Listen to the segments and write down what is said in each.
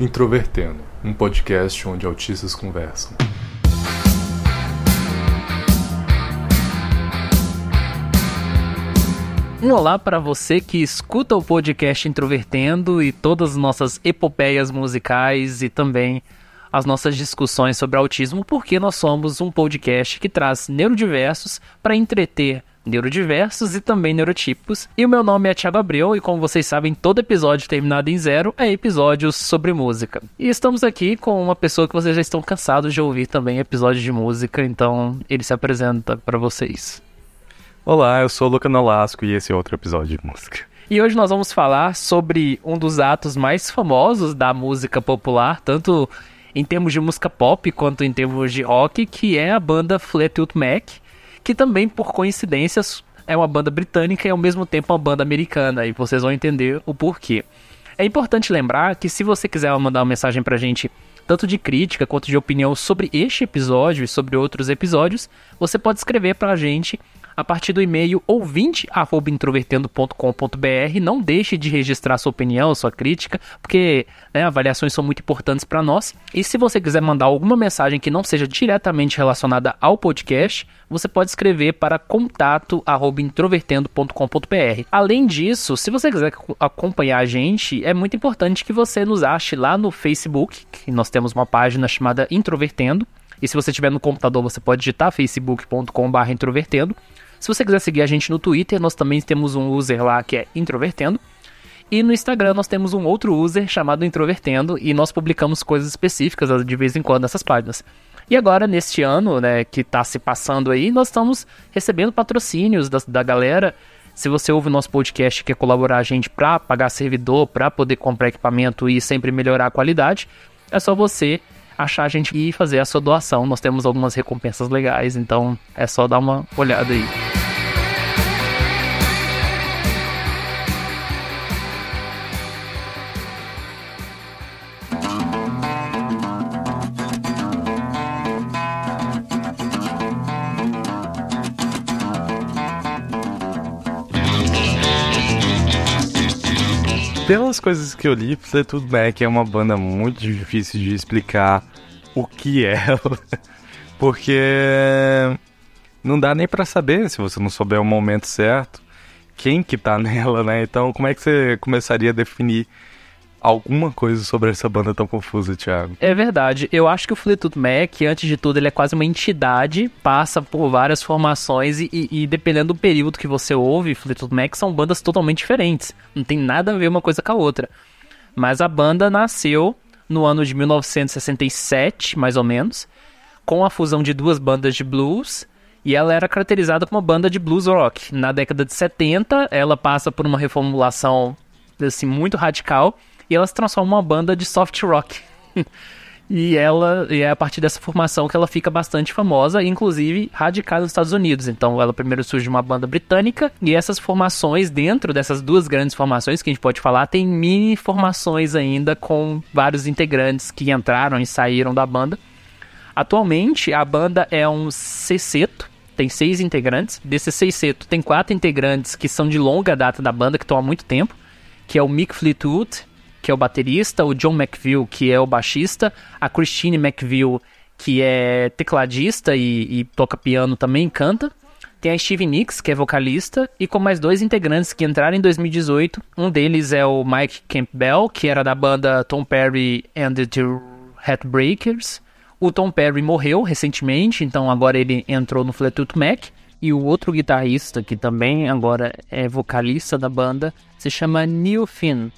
Introvertendo, um podcast onde autistas conversam. Um olá para você que escuta o podcast Introvertendo e todas as nossas epopeias musicais e também as nossas discussões sobre autismo, porque nós somos um podcast que traz neurodiversos para entreter neurodiversos e também neurotipos. E o meu nome é Thiago Abreu e como vocês sabem, todo episódio terminado em zero é episódio sobre música. E estamos aqui com uma pessoa que vocês já estão cansados de ouvir também episódios de música, então ele se apresenta para vocês. Olá, eu sou o Luca Nolasco e esse é outro episódio de música. E hoje nós vamos falar sobre um dos atos mais famosos da música popular, tanto em termos de música pop quanto em termos de rock, que é a banda Fleetwood Mac, que também, por coincidências, é uma banda britânica e ao mesmo tempo uma banda americana, e vocês vão entender o porquê. É importante lembrar que se você quiser mandar uma mensagem pra gente, tanto de crítica quanto de opinião sobre este episódio e sobre outros episódios, você pode escrever pra gente a partir do e-mail ouvinte@introvertendo.com.br. Não deixe de registrar sua opinião, sua crítica, porque né, avaliações são muito importantes para nós. E se você quiser mandar alguma mensagem que não seja diretamente relacionada ao podcast, você pode escrever para contato@introvertendo.com.br. Além disso, se você quiser acompanhar a gente, é muito importante que você nos ache lá no Facebook, que nós temos uma página chamada Introvertendo. E se você estiver no computador, você pode digitar facebook.com/introvertendo. Se você quiser seguir a gente no Twitter, nós também temos um user lá que é Introvertendo. E no Instagram nós temos um outro user chamado Introvertendo e nós publicamos coisas específicas de vez em quando nessas páginas. E agora, neste ano, né, que está se passando aí, nós estamos recebendo patrocínios da, da galera. Se você ouve o nosso podcast e quer colaborar a gente para pagar servidor, para poder comprar equipamento e sempre melhorar a qualidade, é só você achar a gente e fazer a sua doação. Nós temos algumas recompensas legais, então é só dar uma olhada aí. Pelas coisas que eu li, Fleetwood Mac é uma banda muito difícil de explicar o que é, porque não dá nem para saber se você não souber o momento certo quem que tá nela, né? Então, como é que você começaria a definir alguma coisa sobre essa banda tão confusa, Thiago? É verdade. Eu acho que o Fleetwood Mac, antes de tudo, ele é quase uma entidade, passa por várias formações e, e, dependendo do período que você ouve, Fleetwood Mac são bandas totalmente diferentes. Não tem nada a ver uma coisa com a outra. Mas a banda nasceu no ano de 1967, mais ou menos, com a fusão de duas bandas de blues. E ela era caracterizada como uma banda de blues rock. Na década de 70, ela passa por uma reformulação assim muito radical e ela se transforma uma banda de soft rock. e ela e é a partir dessa formação que ela fica bastante famosa, inclusive radicada nos Estados Unidos. Então ela primeiro surge uma banda britânica e essas formações dentro dessas duas grandes formações que a gente pode falar, tem mini formações ainda com vários integrantes que entraram e saíram da banda. Atualmente a banda é um sexteto, tem seis integrantes. Desse sexteto tem quatro integrantes que são de longa data da banda, que estão há muito tempo, que é o Mick Fleetwood, que é o baterista, o John McVille, que é o baixista, a Christine McVille, que é tecladista e, e toca piano também, canta. Tem a Steve Nicks, que é vocalista, e com mais dois integrantes que entraram em 2018. Um deles é o Mike Campbell, que era da banda Tom Perry and the Heartbreakers. O Tom Perry morreu recentemente, então agora ele entrou no Fleetwood Mac. E o outro guitarrista, que também agora é vocalista da banda, se chama Neil Finn.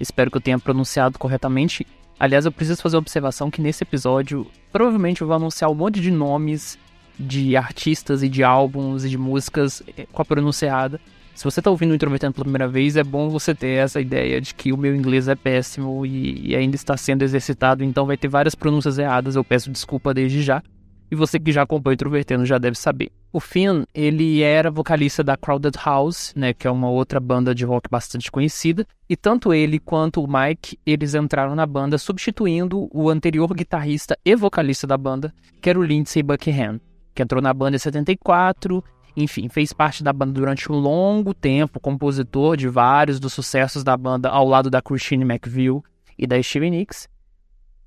Espero que eu tenha pronunciado corretamente. Aliás, eu preciso fazer uma observação que nesse episódio provavelmente eu vou anunciar um monte de nomes de artistas e de álbuns e de músicas eh, com a pronúncia errada. Se você está ouvindo o Introvertendo pela primeira vez, é bom você ter essa ideia de que o meu inglês é péssimo e, e ainda está sendo exercitado, então vai ter várias pronúncias erradas. Eu peço desculpa desde já. E você que já acompanha o Introvertendo já deve saber. O Finn, ele era vocalista da Crowded House, né, que é uma outra banda de rock bastante conhecida, e tanto ele quanto o Mike, eles entraram na banda substituindo o anterior guitarrista e vocalista da banda, que era o Lindsey Buckingham, que entrou na banda em 74, enfim, fez parte da banda durante um longo tempo, compositor de vários dos sucessos da banda ao lado da Christine McVille e da Stevie Nicks.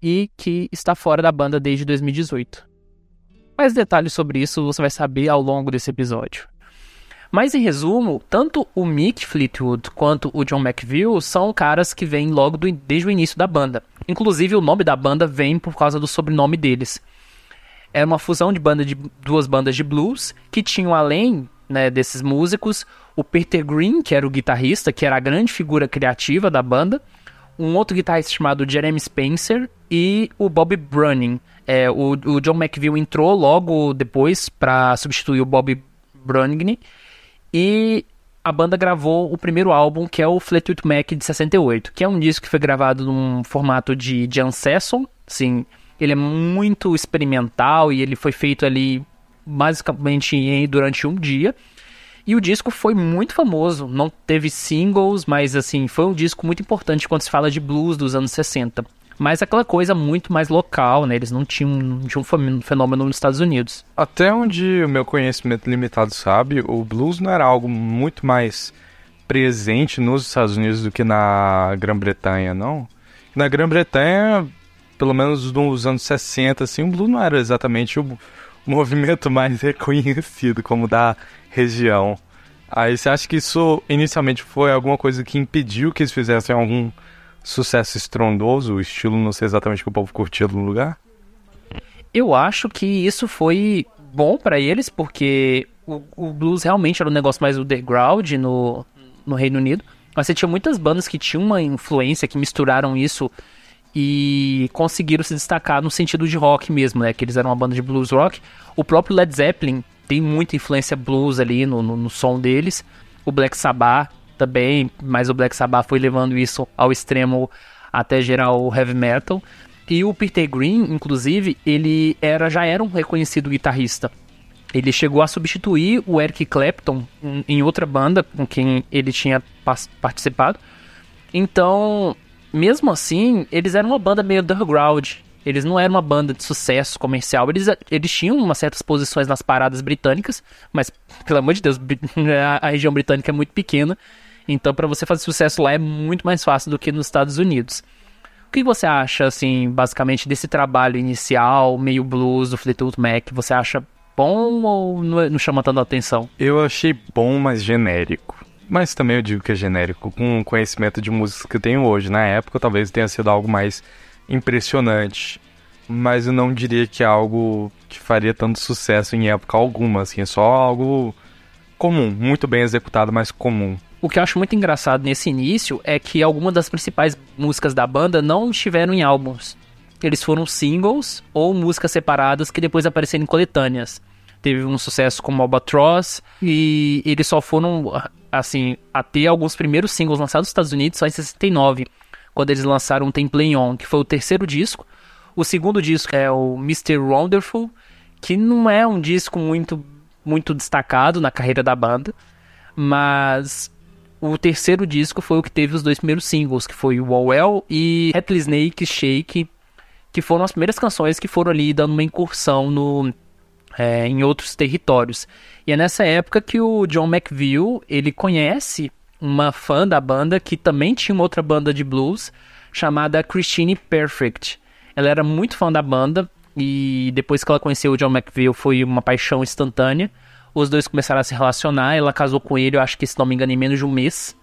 e que está fora da banda desde 2018. Mais detalhes sobre isso você vai saber ao longo desse episódio. Mas em resumo, tanto o Mick Fleetwood quanto o John McVille são caras que vêm logo do, desde o início da banda. Inclusive o nome da banda vem por causa do sobrenome deles. É uma fusão de, banda de duas bandas de blues que tinham além né, desses músicos o Peter Green, que era o guitarrista, que era a grande figura criativa da banda, um outro guitarrista chamado Jeremy Spencer e o Bob Brunning. É, o, o John McVille entrou logo depois para substituir o Bob Brunning e a banda gravou o primeiro álbum, que é o Fleetwood Mac de 68, que é um disco que foi gravado num formato de jam session, sim, ele é muito experimental e ele foi feito ali basicamente durante um dia. E o disco foi muito famoso, não teve singles, mas assim, foi um disco muito importante quando se fala de blues dos anos 60 mas aquela coisa muito mais local, né? Eles não tinham, não tinham um fenômeno nos Estados Unidos. Até onde o meu conhecimento limitado sabe, o blues não era algo muito mais presente nos Estados Unidos do que na Grã-Bretanha, não? Na Grã-Bretanha, pelo menos nos anos 60, assim, o blues não era exatamente o movimento mais reconhecido como da região. Aí você acha que isso inicialmente foi alguma coisa que impediu que eles fizessem algum sucesso estrondoso, o estilo não sei exatamente que o povo curtia no lugar? Eu acho que isso foi bom para eles, porque o, o, blues realmente era um negócio mais underground no, no Reino Unido. Mas você tinha muitas bandas que tinham uma influência, que misturaram isso e conseguiram se destacar no sentido de rock mesmo, né? Que eles eram uma banda de blues rock. O próprio Led Zeppelin tem muita influência blues ali no, no, no som deles. O Black Sabbath também, mas o Black Sabbath foi levando isso ao extremo até gerar o heavy metal. E o Peter Green, inclusive, ele era já era um reconhecido guitarrista. Ele chegou a substituir o Eric Clapton em outra banda com quem ele tinha participado. Então, mesmo assim, eles eram uma banda meio underground. Eles não eram uma banda de sucesso comercial. Eles, eles tinham umas certas posições nas paradas britânicas, mas, pelo amor de Deus, a, a região britânica é muito pequena. Então, para você fazer sucesso lá é muito mais fácil do que nos Estados Unidos. O que você acha, assim, basicamente, desse trabalho inicial, meio blues do Fleetwood Mac? Você acha bom ou não chama tanto atenção? Eu achei bom, mas genérico. Mas também eu digo que é genérico. Com o conhecimento de músicas que eu tenho hoje, na época, talvez tenha sido algo mais impressionante. Mas eu não diria que é algo que faria tanto sucesso em época alguma, assim. É só algo comum, muito bem executado, mas comum. O que eu acho muito engraçado nesse início é que algumas das principais músicas da banda não estiveram em álbuns. Eles foram singles ou músicas separadas que depois apareceram em coletâneas. Teve um sucesso como Albatross e eles só foram, assim, a ter alguns primeiros singles lançados nos Estados Unidos só em 69, quando eles lançaram Tem Play On, que foi o terceiro disco. O segundo disco é o Mr. Wonderful, que não é um disco muito, muito destacado na carreira da banda, mas o terceiro disco foi o que teve os dois primeiros singles, que foi o Well e Rattlesnake Shake, que foram as primeiras canções que foram ali dando uma incursão no, é, em outros territórios. E é nessa época que o John McVille ele conhece uma fã da banda que também tinha uma outra banda de blues chamada Christine Perfect. Ela era muito fã da banda e depois que ela conheceu o John McVille foi uma paixão instantânea. Os dois começaram a se relacionar. Ela casou com ele, eu acho que se não me engano, em menos de um mês.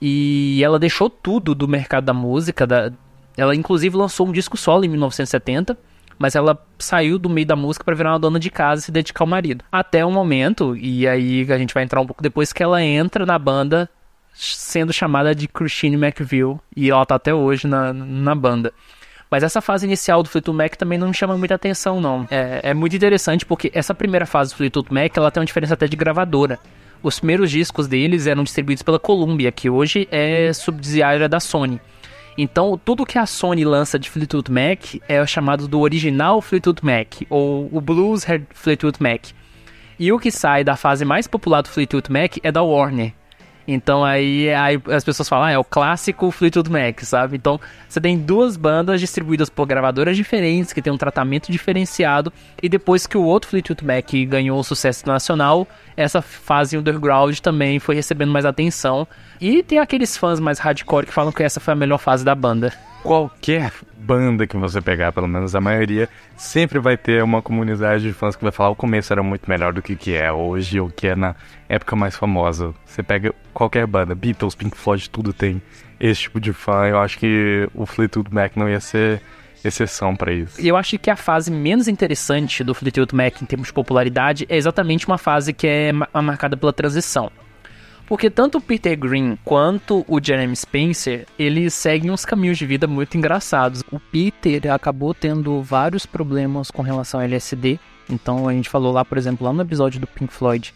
E ela deixou tudo do mercado da música. Da... Ela, inclusive, lançou um disco solo em 1970. Mas ela saiu do meio da música para virar uma dona de casa e se dedicar ao marido. Até o momento, e aí a gente vai entrar um pouco depois, que ela entra na banda sendo chamada de Christine McVille. E ela tá até hoje na, na banda. Mas essa fase inicial do Fleetwood Mac também não me chama muita atenção, não. É, é muito interessante porque essa primeira fase do Fleetwood Mac, ela tem uma diferença até de gravadora. Os primeiros discos deles eram distribuídos pela Columbia, que hoje é subsidiária da Sony. Então, tudo que a Sony lança de Fleetwood Mac é chamado do original Fleetwood Mac, ou o Blues Fleetwood Mac. E o que sai da fase mais popular do Fleetwood Mac é da Warner, então aí, aí as pessoas falam, ah, é o clássico Fleetwood Mac, sabe? Então você tem duas bandas distribuídas por gravadoras diferentes, que tem um tratamento diferenciado, e depois que o outro Fleetwood Mac ganhou o sucesso nacional, essa fase underground também foi recebendo mais atenção. E tem aqueles fãs mais hardcore que falam que essa foi a melhor fase da banda. Qualquer banda que você pegar, pelo menos a maioria, sempre vai ter uma comunidade de fãs que vai falar o começo era muito melhor do que que é hoje ou que é na época mais famosa. Você pega qualquer banda, Beatles, Pink Floyd, tudo tem esse tipo de fã. Eu acho que o Fleetwood Mac não ia ser exceção para isso. E eu acho que a fase menos interessante do Fleetwood Mac em termos de popularidade é exatamente uma fase que é marcada pela transição. Porque tanto o Peter Green quanto o Jeremy Spencer, eles seguem uns caminhos de vida muito engraçados. O Peter acabou tendo vários problemas com relação ao LSD. Então a gente falou lá, por exemplo, lá no episódio do Pink Floyd,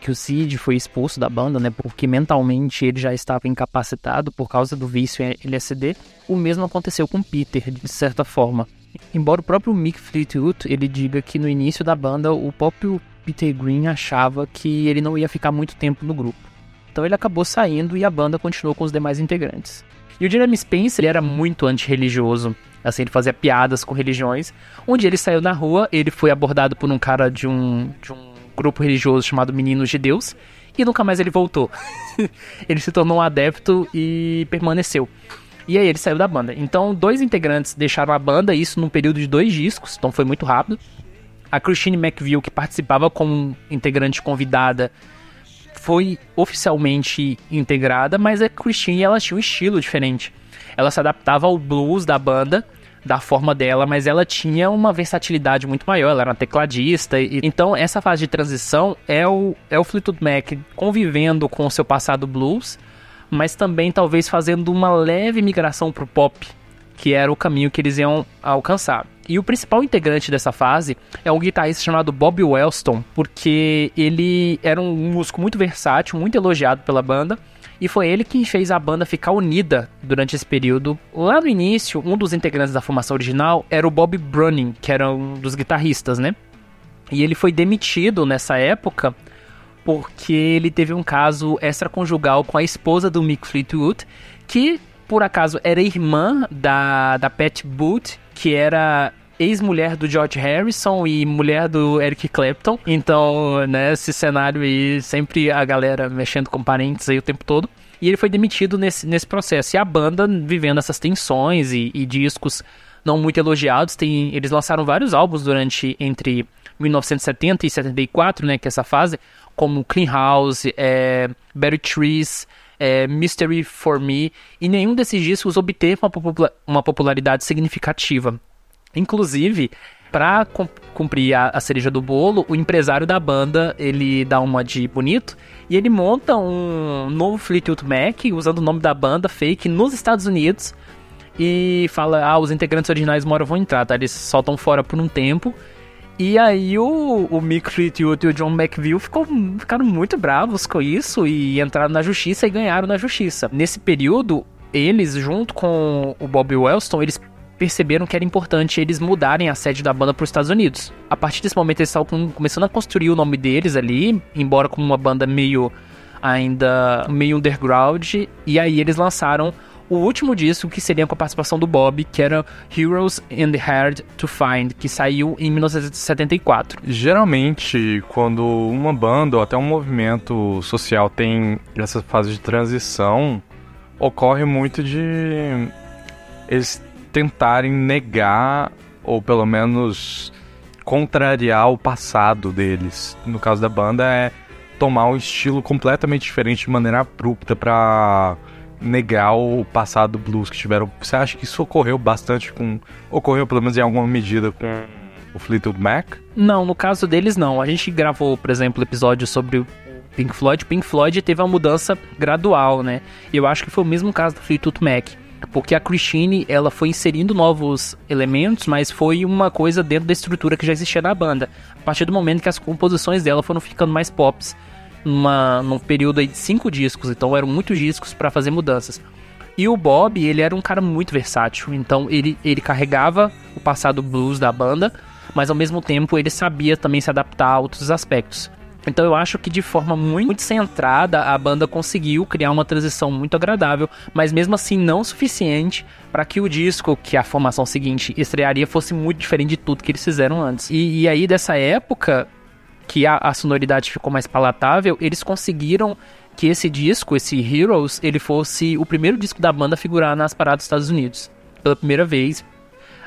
que o Sid foi expulso da banda, né? Porque mentalmente ele já estava incapacitado por causa do vício em LSD. O mesmo aconteceu com Peter, de certa forma. Embora o próprio Mick Fleetwood ele diga que no início da banda o próprio Peter Green achava que ele não ia ficar muito tempo no grupo. Então ele acabou saindo e a banda continuou com os demais integrantes. E o Jeremy Spencer ele era muito antirreligioso. Assim, ele fazia piadas com religiões. Onde ele saiu na rua, ele foi abordado por um cara de um, de um grupo religioso chamado Meninos de Deus. E nunca mais ele voltou. ele se tornou um adepto e permaneceu. E aí ele saiu da banda. Então, dois integrantes deixaram a banda, isso num período de dois discos, então foi muito rápido. A Christine McVille, que participava como integrante convidada, foi oficialmente integrada, mas a Christine ela tinha um estilo diferente. Ela se adaptava ao blues da banda, da forma dela, mas ela tinha uma versatilidade muito maior, ela era uma tecladista. E, então, essa fase de transição é o, é o Fleetwood Mac convivendo com o seu passado blues, mas também talvez fazendo uma leve migração para o pop, que era o caminho que eles iam alcançar. E o principal integrante dessa fase é um guitarrista chamado Bob Wellston, porque ele era um músico muito versátil, muito elogiado pela banda. E foi ele que fez a banda ficar unida durante esse período. Lá no início, um dos integrantes da formação original era o Bob Brunning, que era um dos guitarristas, né? E ele foi demitido nessa época porque ele teve um caso extraconjugal com a esposa do Mick Fleetwood, que por acaso era irmã da, da Pat Booth, que era ex-mulher do George Harrison e mulher do Eric Clapton. Então, né, cenário aí, sempre a galera mexendo com parentes aí o tempo todo. E ele foi demitido nesse, nesse processo. E a banda vivendo essas tensões e, e discos não muito elogiados. Tem, eles lançaram vários álbuns durante entre 1970 e 74, né, que é essa fase, como Clean House, é, Berry Trees, é, Mystery for Me, e nenhum desses discos obteve uma, popula uma popularidade significativa. Inclusive, para cumprir a, a, cereja do bolo, o empresário da banda, ele dá uma de bonito e ele monta um novo Fleetwood Mac usando o nome da banda fake nos Estados Unidos e fala, ah, os integrantes originais moram vão entrar, tá? Eles soltam fora por um tempo. E aí o, o Mick Fleetwood e o John McVille ficou, ficaram muito bravos com isso e entraram na justiça e ganharam na justiça. Nesse período, eles, junto com o Bob Wellston, eles perceberam que era importante eles mudarem a sede da banda para os Estados Unidos. A partir desse momento eles estavam começando a construir o nome deles ali, embora como uma banda meio ainda meio underground, e aí eles lançaram o último disco que seria com a participação do Bob, que era Heroes and Hard to Find, que saiu em 1974. Geralmente, quando uma banda ou até um movimento social tem essa fase de transição, ocorre muito de eles tentarem negar ou pelo menos contrariar o passado deles. No caso da banda é tomar um estilo completamente diferente de maneira abrupta para negar o passado blues que tiveram. Você acha que isso ocorreu bastante com ocorreu pelo menos em alguma medida com o Fleetwood Mac? Não, no caso deles não. A gente gravou, por exemplo, episódio sobre Pink Floyd. Pink Floyd teve uma mudança gradual, né? E eu acho que foi o mesmo caso do Fleetwood Mac porque a Christine ela foi inserindo novos elementos, mas foi uma coisa dentro da estrutura que já existia na banda. A partir do momento que as composições dela foram ficando mais pops, numa, num período aí de cinco discos, então eram muitos discos para fazer mudanças. E o Bob, ele era um cara muito versátil, então ele, ele carregava o passado blues da banda, mas ao mesmo tempo ele sabia também se adaptar a outros aspectos. Então eu acho que de forma muito centrada a banda conseguiu criar uma transição muito agradável, mas mesmo assim não suficiente para que o disco que a formação seguinte estrearia fosse muito diferente de tudo que eles fizeram antes. E, e aí dessa época que a, a sonoridade ficou mais palatável, eles conseguiram que esse disco, esse Heroes, ele fosse o primeiro disco da banda a figurar nas paradas dos Estados Unidos. pela primeira vez.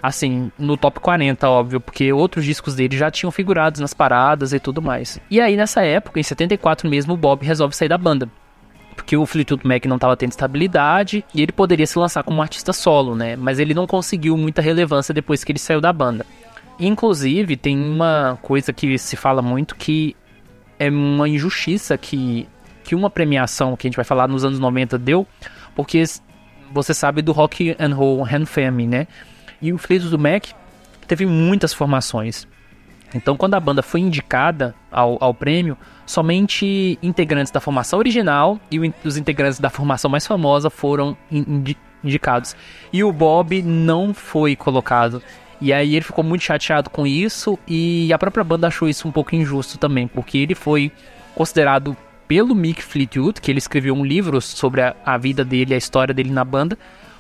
Assim, no top 40, óbvio, porque outros discos dele já tinham figurados nas paradas e tudo mais. E aí, nessa época, em 74 mesmo, o Bob resolve sair da banda porque o Fleetwood Mac não estava tendo estabilidade e ele poderia se lançar como artista solo, né? Mas ele não conseguiu muita relevância depois que ele saiu da banda. Inclusive, tem uma coisa que se fala muito que é uma injustiça que, que uma premiação que a gente vai falar nos anos 90 deu, porque você sabe do Rock and Roll Hand né? E o Fleetwood Mac teve muitas formações. Então, quando a banda foi indicada ao, ao prêmio, somente integrantes da formação original e os integrantes da formação mais famosa foram indi indicados. E o Bob não foi colocado. E aí ele ficou muito chateado com isso e a própria banda achou isso um pouco injusto também, porque ele foi considerado pelo Mick Fleetwood, que ele escreveu um livro sobre a, a vida dele, a história dele na banda,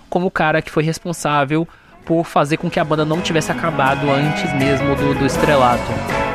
como o cara que foi responsável por fazer com que a banda não tivesse acabado antes mesmo do, do estrelato.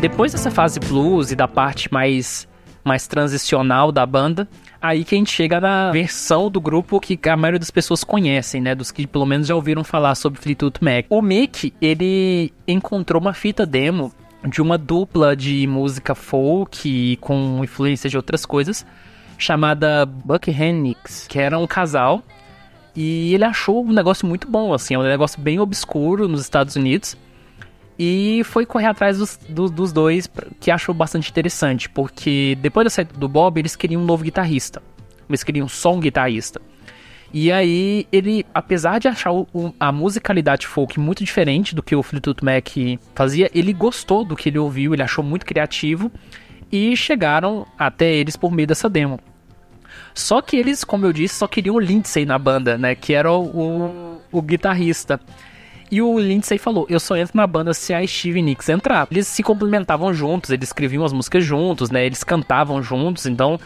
Depois dessa fase blues e da parte mais mais transicional da banda, aí que a gente chega na versão do grupo que a maioria das pessoas conhecem, né? Dos que pelo menos já ouviram falar sobre Fleetwood Mac. O Mick, ele encontrou uma fita demo de uma dupla de música folk com influência de outras coisas, chamada Buck Hennix, que era um casal. E ele achou um negócio muito bom, assim, é um negócio bem obscuro nos Estados Unidos. E foi correr atrás dos, dos, dois, que achou bastante interessante, porque depois da saída do Bob, eles queriam um novo guitarrista. Eles queriam só um guitarrista. E aí, ele, apesar de achar o, a musicalidade folk muito diferente do que o Fleetwood Mac fazia, ele gostou do que ele ouviu, ele achou muito criativo e chegaram até eles por meio dessa demo. Só que eles, como eu disse, só queriam o Lindsay na banda, né? Que era o, o, o guitarrista. E o Lindsay falou: Eu só entro na banda se a Steve Nicks entrar. Eles se complementavam juntos, eles escreviam as músicas juntos, né? Eles cantavam juntos, então.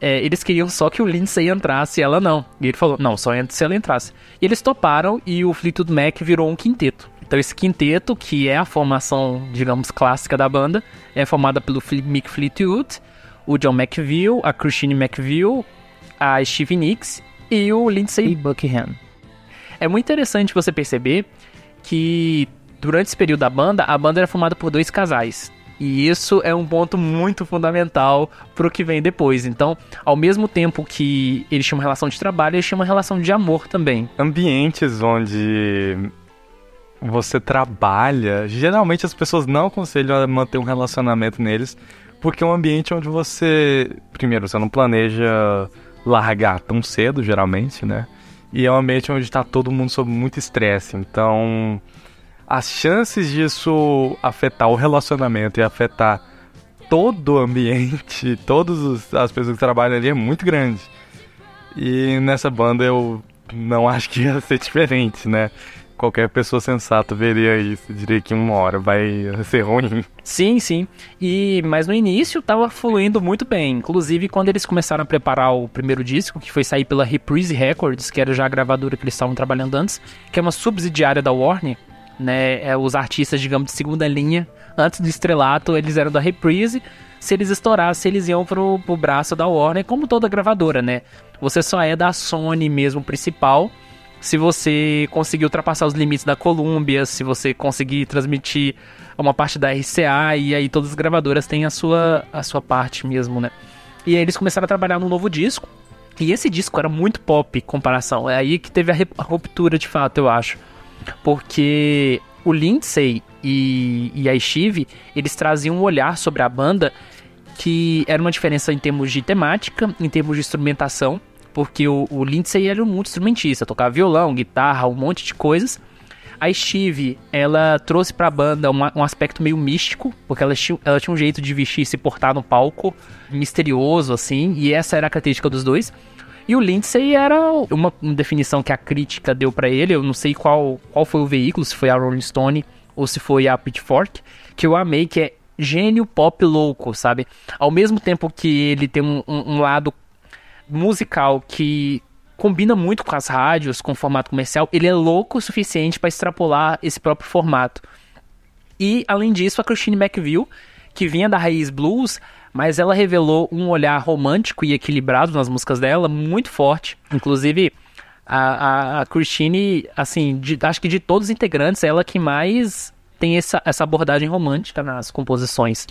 É, eles queriam só que o Lindsay entrasse e ela não. E ele falou: Não, só entra se ela entrasse. E eles toparam e o Fleetwood Mac virou um quinteto. Então esse quinteto, que é a formação, digamos, clássica da banda, é formada pelo Mick Fleetwood, o John McVille, a Christine McVille, a Steve Nicks e o Lindsay Buckingham. É muito interessante você perceber que durante esse período da banda, a banda era formada por dois casais. E isso é um ponto muito fundamental pro que vem depois. Então, ao mesmo tempo que eles tinham uma relação de trabalho, eles tinham uma relação de amor também. Ambientes onde você trabalha, geralmente as pessoas não aconselham a manter um relacionamento neles, porque é um ambiente onde você, primeiro, você não planeja largar tão cedo, geralmente, né? E é um ambiente onde está todo mundo sob muito estresse. Então, as chances disso afetar o relacionamento e afetar todo o ambiente, todas as pessoas que trabalham ali é muito grande. E nessa banda eu não acho que ia ser diferente, né? Qualquer pessoa sensata veria isso. Diria que uma hora vai ser ruim. Sim, sim. E mas no início tava fluindo muito bem. Inclusive quando eles começaram a preparar o primeiro disco, que foi sair pela Reprise Records, que era já a gravadora que eles estavam trabalhando antes, que é uma subsidiária da Warner, né? É, os artistas, digamos, de segunda linha, antes do estrelato, eles eram da Reprise. Se eles estourassem, eles iam pro, pro braço da Warner, como toda gravadora, né? Você só é da Sony mesmo principal se você conseguir ultrapassar os limites da Columbia, se você conseguir transmitir uma parte da RCA, e aí todas as gravadoras têm a sua, a sua parte mesmo, né? E aí eles começaram a trabalhar num novo disco, e esse disco era muito pop em comparação. É aí que teve a ruptura de fato, eu acho. Porque o Lindsay e, e a Steve, eles traziam um olhar sobre a banda que era uma diferença em termos de temática, em termos de instrumentação, porque o, o Lindsay era um muito instrumentista, tocava violão, guitarra, um monte de coisas. A Steve, ela trouxe pra banda uma, um aspecto meio místico, porque ela tinha, ela tinha um jeito de vestir e se portar no palco, misterioso, assim, e essa era a característica dos dois. E o Lindsay era uma, uma definição que a crítica deu para ele, eu não sei qual, qual foi o veículo, se foi a Rolling Stone ou se foi a Pitchfork, que eu amei, que é gênio pop louco, sabe? Ao mesmo tempo que ele tem um, um, um lado musical que combina muito com as rádios, com o formato comercial. Ele é louco o suficiente para extrapolar esse próprio formato. E, além disso, a Christine McVie, que vinha da raiz blues, mas ela revelou um olhar romântico e equilibrado nas músicas dela, muito forte. Inclusive, a, a, a Christine, assim, de, acho que de todos os integrantes, ela que mais tem essa, essa abordagem romântica nas composições.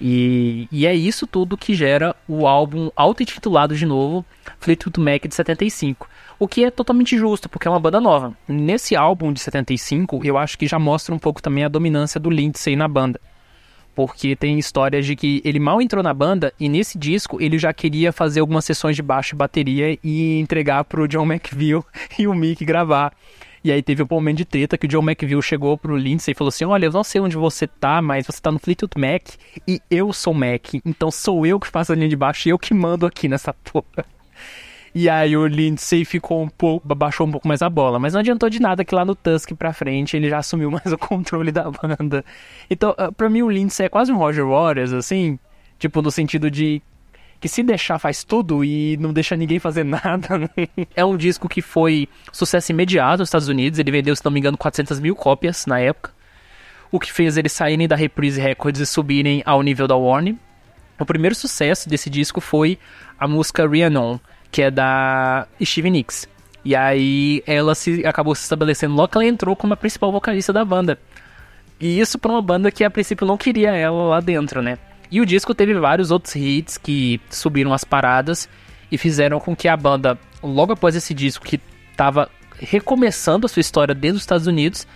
E, e é isso tudo que gera o álbum auto-intitulado de novo, Fleetwood Mac de 75. O que é totalmente justo, porque é uma banda nova. Nesse álbum de 75, eu acho que já mostra um pouco também a dominância do Lindsay na banda. Porque tem histórias de que ele mal entrou na banda e nesse disco ele já queria fazer algumas sessões de baixo e bateria e entregar pro John McVille e o Mick gravar. E aí teve um momento de treta que o John McVille chegou pro Lindsay e falou assim: Olha, eu não sei onde você tá, mas você tá no Fleetwood Mac e eu sou Mac, então sou eu que faço a linha de baixo e eu que mando aqui nessa porra. E aí o Lindsay ficou um pouco, baixou um pouco mais a bola. Mas não adiantou de nada que lá no Tusk pra frente ele já assumiu mais o controle da banda. Então, ah, pra mim o Lindsay é quase um Roger Waters, assim. Tipo, no sentido de que se deixar faz tudo e não deixa ninguém fazer nada. Né? é um disco que foi sucesso imediato nos Estados Unidos. Ele vendeu, se não me engano, 400 mil cópias na época. O que fez eles saírem da Reprise Records e subirem ao nível da Warner. O primeiro sucesso desse disco foi a música Rhiannon, que é da Stevie Nicks. E aí ela se acabou se estabelecendo logo que ela entrou como a principal vocalista da banda. E isso para uma banda que a princípio não queria ela lá dentro, né? E o disco teve vários outros hits que subiram as paradas e fizeram com que a banda, logo após esse disco que estava recomeçando a sua história dentro dos Estados Unidos,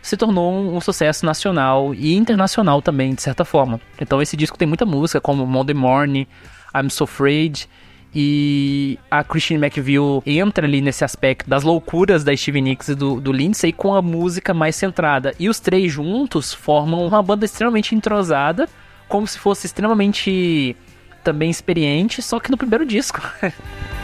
se tornou um, sucesso nacional e internacional também, de certa forma. Então esse disco tem muita música, como Monday Morning, I'm So Afraid, e a Christine McVie entra ali nesse aspecto das loucuras da Stevie Nicks e do, do Lindsay com a música mais centrada. E os três juntos formam uma banda extremamente entrosada, como se fosse extremamente também experiente, só que no primeiro disco.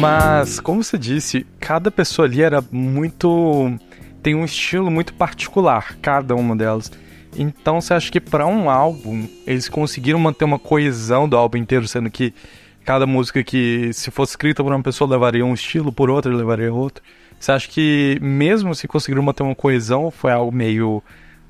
Mas, como você disse, cada pessoa ali era muito. tem um estilo muito particular, cada uma delas. Então, você acha que para um álbum eles conseguiram manter uma coesão do álbum inteiro, sendo que cada música que, se fosse escrita por uma pessoa, levaria um estilo, por outra, levaria outro? Você acha que, mesmo se conseguiram manter uma coesão, foi algo meio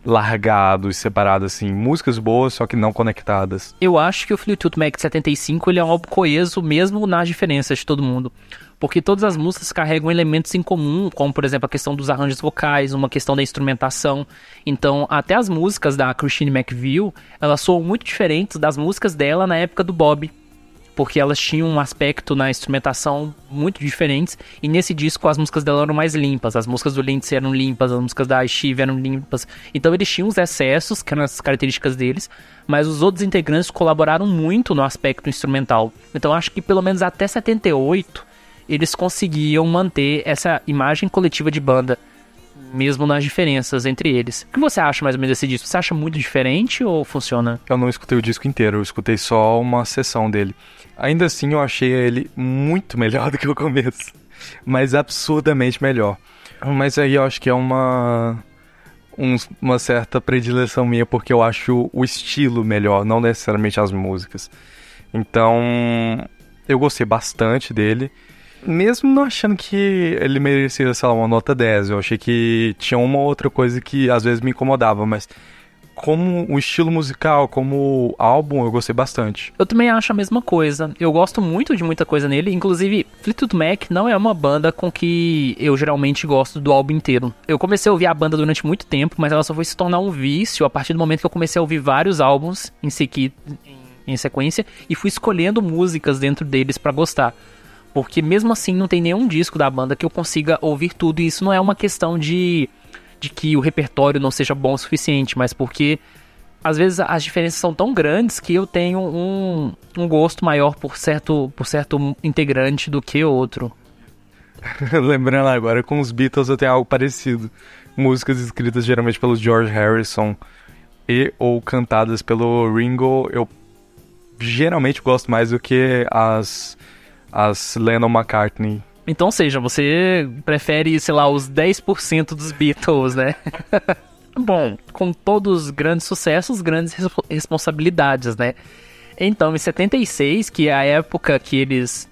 largado e separado, assim, músicas boas, só que não conectadas. Eu acho que o Fleetwood Mac 75 ele é um álbum coeso mesmo nas diferenças de todo mundo. Porque todas as músicas carregam elementos em comum, como por exemplo a questão dos arranjos vocais, uma questão da instrumentação. Então, até as músicas da Christine McVie, elas soam muito diferentes das músicas dela na época do Bob porque elas tinham um aspecto na instrumentação muito diferentes. E nesse disco as músicas dela eram mais limpas. As músicas do Lindsay eram limpas, as músicas da Steve eram limpas. Então eles tinham os excessos, que eram as características deles, mas os outros integrantes colaboraram muito no aspecto instrumental. Então acho que pelo menos até 78 eles conseguiam manter essa imagem coletiva de banda mesmo nas diferenças entre eles. O que você acha mais ou menos desse disco? Você acha muito diferente ou funciona? Eu não escutei o disco inteiro, eu escutei só uma sessão dele. Ainda assim, eu achei ele muito melhor do que o começo, mas absurdamente melhor. Mas aí eu acho que é uma um, uma certa predileção minha porque eu acho o estilo melhor, não necessariamente as músicas. Então, eu gostei bastante dele. Mesmo não achando que ele merecia, sei lá, uma nota 10, eu achei que tinha uma outra coisa que às vezes me incomodava, mas como o estilo musical, como álbum, eu gostei bastante. Eu também acho a mesma coisa. Eu gosto muito de muita coisa nele. Inclusive, Fleetwood Mac não é uma banda com que eu geralmente gosto do álbum inteiro. Eu comecei a ouvir a banda durante muito tempo, mas ela só foi se tornar um vício a partir do momento que eu comecei a ouvir vários álbuns em, sequi, em sequência e fui escolhendo músicas dentro deles para gostar. Porque mesmo assim não tem nenhum disco da banda que eu consiga ouvir tudo. E isso não é uma questão de, de que o repertório não seja bom o suficiente, mas porque às vezes as diferenças são tão grandes que eu tenho um, um gosto maior por certo, por certo integrante do que outro. Lembrando agora, com os Beatles eu tenho algo parecido. Músicas escritas geralmente pelo George Harrison e ou cantadas pelo Ringo, eu geralmente gosto mais do que as, as Lennon McCartney. Então, seja, você prefere, sei lá, os 10% dos Beatles, né? Bom, com todos os grandes sucessos, grandes responsabilidades, né? Então, em 76, que é a época que eles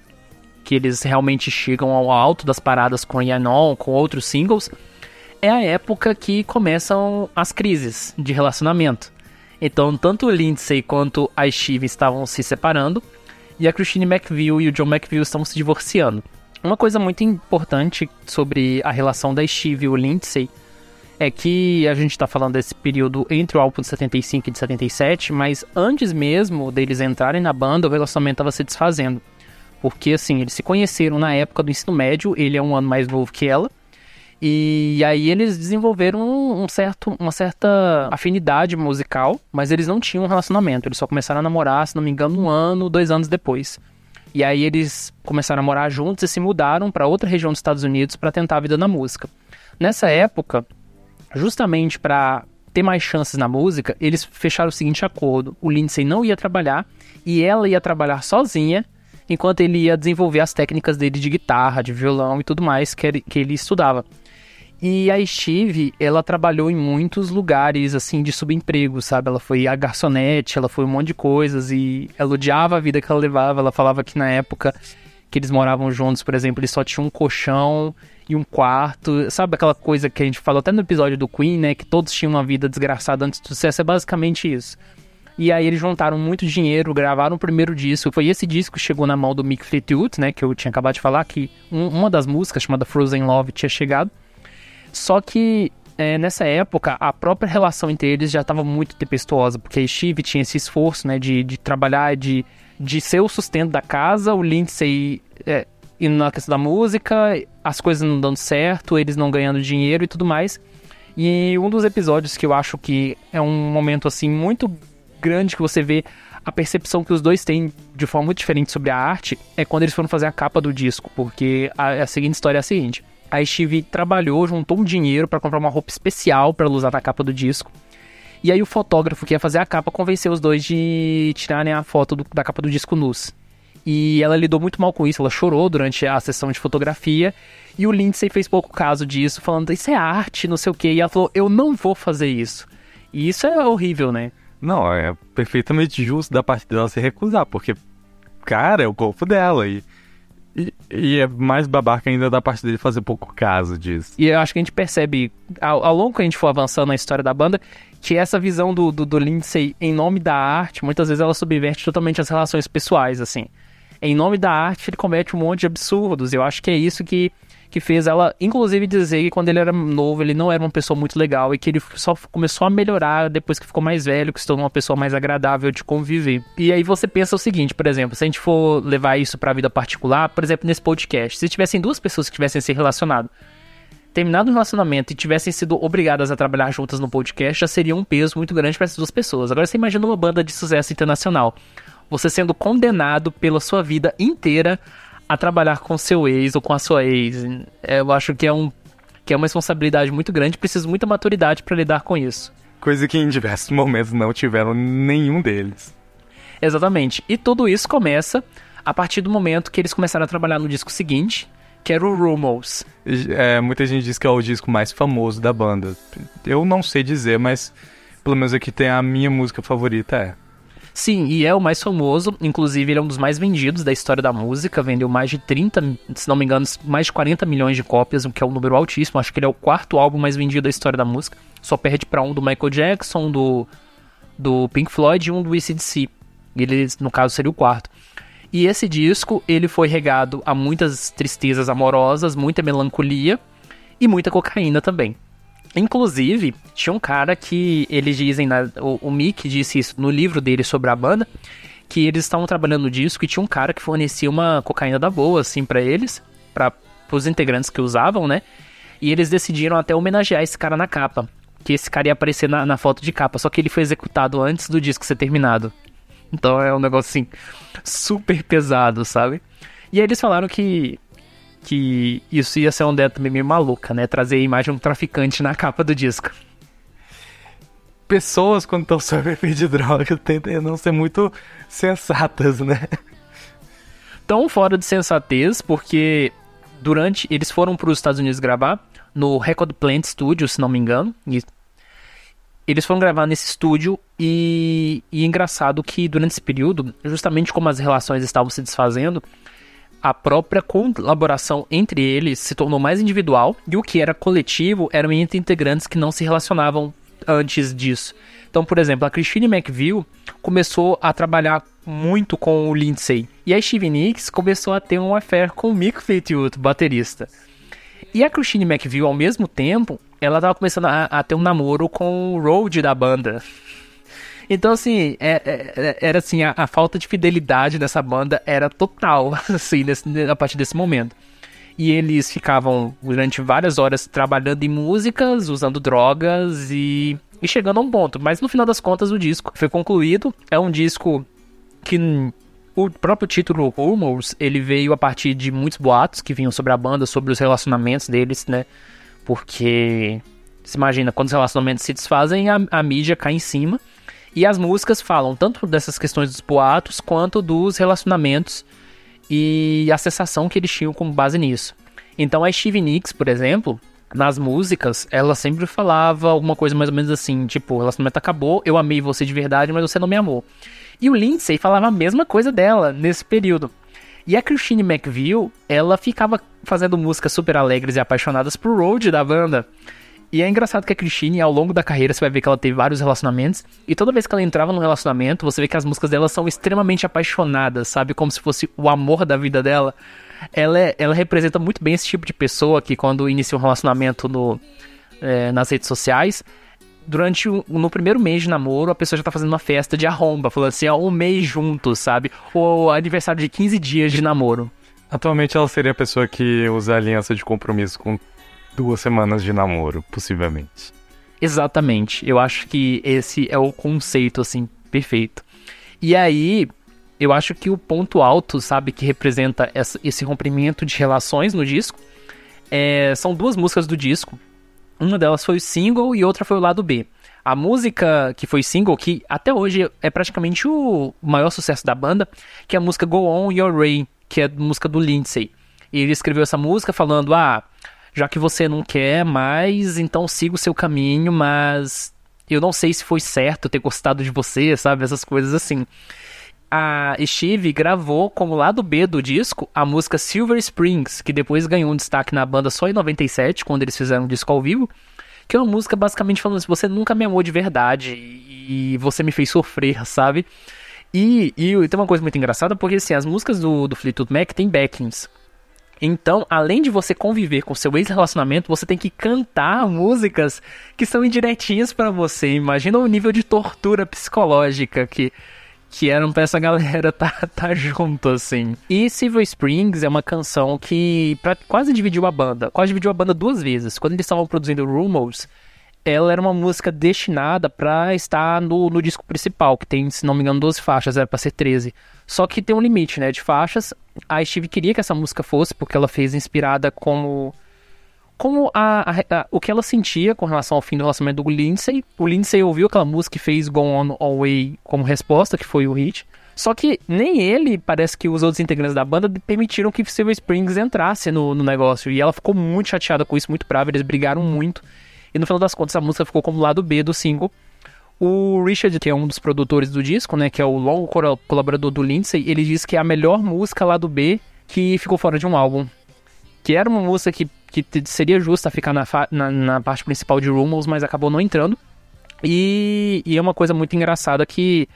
que eles realmente chegam ao alto das paradas com Yanon, com outros singles, é a época que começam as crises de relacionamento. Então, tanto Lindsay quanto a Steve estavam se separando, e a Christine McVille e o John McVille estão se divorciando. Uma coisa muito importante sobre a relação da Steve e o Lindsay é que a gente está falando desse período entre o álbum de 75 e de 77, mas antes mesmo deles entrarem na banda, o relacionamento estava se desfazendo. Porque, assim, eles se conheceram na época do ensino médio, ele é um ano mais novo que ela, e aí eles desenvolveram um certo, uma certa afinidade musical, mas eles não tinham um relacionamento. Eles só começaram a namorar, se não me engano, um ano, dois anos depois. E aí eles começaram a morar juntos e se mudaram para outra região dos Estados Unidos para tentar a vida na música. Nessa época, justamente para ter mais chances na música, eles fecharam o seguinte acordo: o Lindsay não ia trabalhar e ela ia trabalhar sozinha, enquanto ele ia desenvolver as técnicas dele de guitarra, de violão e tudo mais que ele, estudava. E a Steve, ela trabalhou em muitos lugares, assim, de subemprego, sabe? Ela foi a garçonete, ela foi um monte de coisas e ela odiava a vida que ela levava. Ela falava que na época que eles moravam juntos, por exemplo, eles só tinham um colchão e um quarto. Sabe aquela coisa que a gente falou até no episódio do Queen, né? Que todos tinham uma vida desgraçada antes do sucesso. É basicamente isso. E aí eles juntaram muito dinheiro, gravaram o primeiro disco. Foi esse disco que chegou na mão do Mick Fleetwood, né? Que eu tinha acabado de falar, que um, uma das músicas, chamada Frozen Love, tinha chegado. Só que é, nessa época, a própria relação entre eles já estava muito tempestuosa, porque Steve tinha esse esforço, né, de, de trabalhar, de, de ser o sustento da casa, o Lindsay é, indo na questão da música, as coisas não dando certo, eles não ganhando dinheiro e tudo mais. E um dos episódios que eu acho que é um momento, assim, muito grande que você vê a percepção que os dois têm de forma muito diferente sobre a arte é quando eles foram fazer a capa do disco, porque a, a seguinte história é a seguinte a Steve trabalhou, juntou um dinheiro para comprar uma roupa especial para usar na capa do disco. E aí o fotógrafo que ia fazer a capa convenceu os dois de tirarem a foto do, da capa do disco nus. E ela lidou muito mal com isso, ela chorou durante a sessão de fotografia. E o Lindsay fez pouco caso disso, falando, isso é arte, não sei o que. E ela falou, eu não vou fazer isso. E isso é horrível, né? Não, é perfeitamente justo da parte dela se recusar, porque, cara, é o corpo dela. E e, e, é mais babaca ainda da parte dele fazer pouco caso disso. E eu acho que a gente percebe, ao, ao longo que a gente for avançando na história da banda, que essa visão do, do, do Lindsay em nome da arte, muitas vezes ela subverte totalmente as relações pessoais, assim. Em nome da arte, ele comete um monte de absurdos. Eu acho que é isso que que fez ela, inclusive, dizer que quando ele era novo, ele não era uma pessoa muito legal e que ele só começou a melhorar depois que ficou mais velho, que se tornou uma pessoa mais agradável de conviver. E aí você pensa o seguinte, por exemplo, se a gente for levar isso para a vida particular, por exemplo, nesse podcast, se tivessem duas pessoas que tivessem se relacionado, terminado o relacionamento e tivessem sido obrigadas a trabalhar juntas no podcast, já seria um peso muito grande para essas duas pessoas. Agora você imagina uma banda de sucesso internacional, você sendo condenado pela sua vida inteira a trabalhar com seu ex ou com a sua ex. Eu acho que é, um, que é uma responsabilidade muito grande, precisa muita maturidade para lidar com isso. Coisa que em diversos momentos não tiveram nenhum deles. Exatamente. E tudo isso começa a partir do momento que eles começaram a trabalhar no disco seguinte, que era o Rumors. É, muita gente diz que é o disco mais famoso da banda. Eu não sei dizer, mas pelo menos aqui tem a minha música favorita, é. Sim, e é o mais famoso, inclusive ele é um dos mais vendidos da história da música, vendeu mais de 30, se não me engano, mais de 40 milhões de cópias, o que é um número altíssimo, acho que ele é o quarto álbum mais vendido da história da música, só perde para um do Michael Jackson, do, do Pink Floyd e um do ACDC, ele no caso seria o quarto. E esse disco, ele foi regado a muitas tristezas amorosas, muita melancolia e muita cocaína também. Inclusive, tinha um cara que eles dizem, na, o, o Mick disse isso no livro dele sobre a banda, que eles estavam trabalhando no disco e tinha um cara que fornecia uma cocaína da boa, assim, para eles, para os integrantes que usavam, né? E eles decidiram até homenagear esse cara na capa. Que esse cara ia aparecer na, na foto de capa, só que ele foi executado antes do disco ser terminado. Então é um negócio assim, super pesado, sabe? E aí eles falaram que que isso ia ser uma ideia também meio maluca, né? Trazer a imagem de um traficante na capa do disco. Pessoas, quando estão sob efeito de droga, tentam não ser muito sensatas, né? Tão fora de sensatez, porque durante. Eles foram para os Estados Unidos gravar no Record Plant Studio, se não me engano. E eles foram gravar nesse estúdio e, e é engraçado que durante esse período, justamente como as relações estavam se desfazendo, a própria colaboração entre eles se tornou mais individual e o que era coletivo eram entre integrantes que não se relacionavam antes disso. Então, por exemplo, a Christine McVille começou a trabalhar muito com o Lindsay e a Stevie Nicks começou a ter um affair com o Mick Fleetwood, baterista. E a Christine McVille, ao mesmo tempo, ela tava começando a, a ter um namoro com o Road da banda. Então, assim, é, é, é, era assim, a, a, falta de fidelidade dessa banda era total, assim, nesse, a partir desse momento. E eles ficavam durante várias horas trabalhando em músicas, usando drogas e, e chegando a um ponto. Mas no final das contas, o disco foi concluído. É um disco que o próprio título Rumors, ele veio a partir de muitos boatos que vinham sobre a banda, sobre os relacionamentos deles, né? Porque, você imagina, quando os relacionamentos se desfazem, a, a mídia cai em cima. E as músicas falam tanto dessas questões dos boatos, quanto dos relacionamentos e a sensação que eles tinham como base nisso. Então a Stevie Nicks, por exemplo, nas músicas, ela sempre falava alguma coisa mais ou menos assim, tipo, o relacionamento acabou, eu amei você de verdade, mas você não me amou. E o Lindsay falava a mesma coisa dela nesse período. E a Christine McVille, ela ficava fazendo músicas super alegres e apaixonadas pro Road da banda. E é engraçado que a Christine, ao longo da carreira, você vai ver que ela teve vários relacionamentos. E toda vez que ela entrava num relacionamento, você vê que as músicas dela são extremamente apaixonadas, sabe? Como se fosse o amor da vida dela. Ela, é, ela representa muito bem esse tipo de pessoa que, quando inicia um relacionamento no, é, nas redes sociais, durante o, no primeiro mês de namoro, a pessoa já tá fazendo uma festa de arromba, falando assim, ó, um mês juntos, sabe? Ou aniversário de 15 dias de namoro. Atualmente ela seria a pessoa que usa aliança de compromisso com duas semanas de namoro, possivelmente. Exatamente. Eu acho que esse é o conceito, assim, perfeito. E aí, eu acho que o ponto alto, sabe, que representa essa, esse rompimento de relações no disco, é, são duas músicas do disco. Uma delas foi o single e outra foi o lado B. A música que foi single, que até hoje é praticamente o maior sucesso da banda, que é a música Go On Your Way, que é a música do Lindsay. E ele escreveu essa música falando: Ah, já que você não quer mais, então siga o seu caminho, mas eu não sei se foi certo ter gostado de você, sabe? Essas coisas assim. A Steve gravou como lado B do disco a música Silver Springs, que depois ganhou um destaque na banda só em 97, quando eles fizeram um disco ao vivo. Que é uma música basicamente falando assim: você nunca me amou de verdade e você me fez sofrer, sabe? E, e tem uma coisa muito engraçada, porque assim, as músicas do, do Fleetwood Mac tem backings. Então, além de você conviver com seu ex-relacionamento, você tem que cantar músicas que são indiretinhas para você. Imagina o nível de tortura psicológica que que eram pra essa galera tá, tá junto, assim. E Silver Springs é uma canção que pra, quase dividiu a banda. Quase dividiu a banda duas vezes. Quando eles estavam produzindo Rumors, ela era uma música destinada para estar no, no disco principal, que tem, se não me engano, 12 faixas, era pra ser 13. Só que tem um limite, né, de faixas. A Steve queria que essa música fosse, porque ela fez inspirada como como a, a, a, o que ela sentia com relação ao fim do relacionamento do Lindsay. O Lindsay ouviu aquela música e fez Go On Away como resposta, que foi o hit. Só que nem ele, parece que os outros integrantes da banda permitiram que Silver Springs entrasse no, no negócio. E ela ficou muito chateada com isso, muito brava, eles brigaram muito. E no final das contas a música ficou como lado B do single. O Richard, que é um dos produtores do disco, né, que é o longo colaborador do Lindsay, ele disse que é a melhor música lá do B que ficou fora de um álbum. Que era uma música que que seria justa ficar na, na, na, parte principal de Rumors, mas acabou não entrando. E, e, é uma coisa muito engraçada que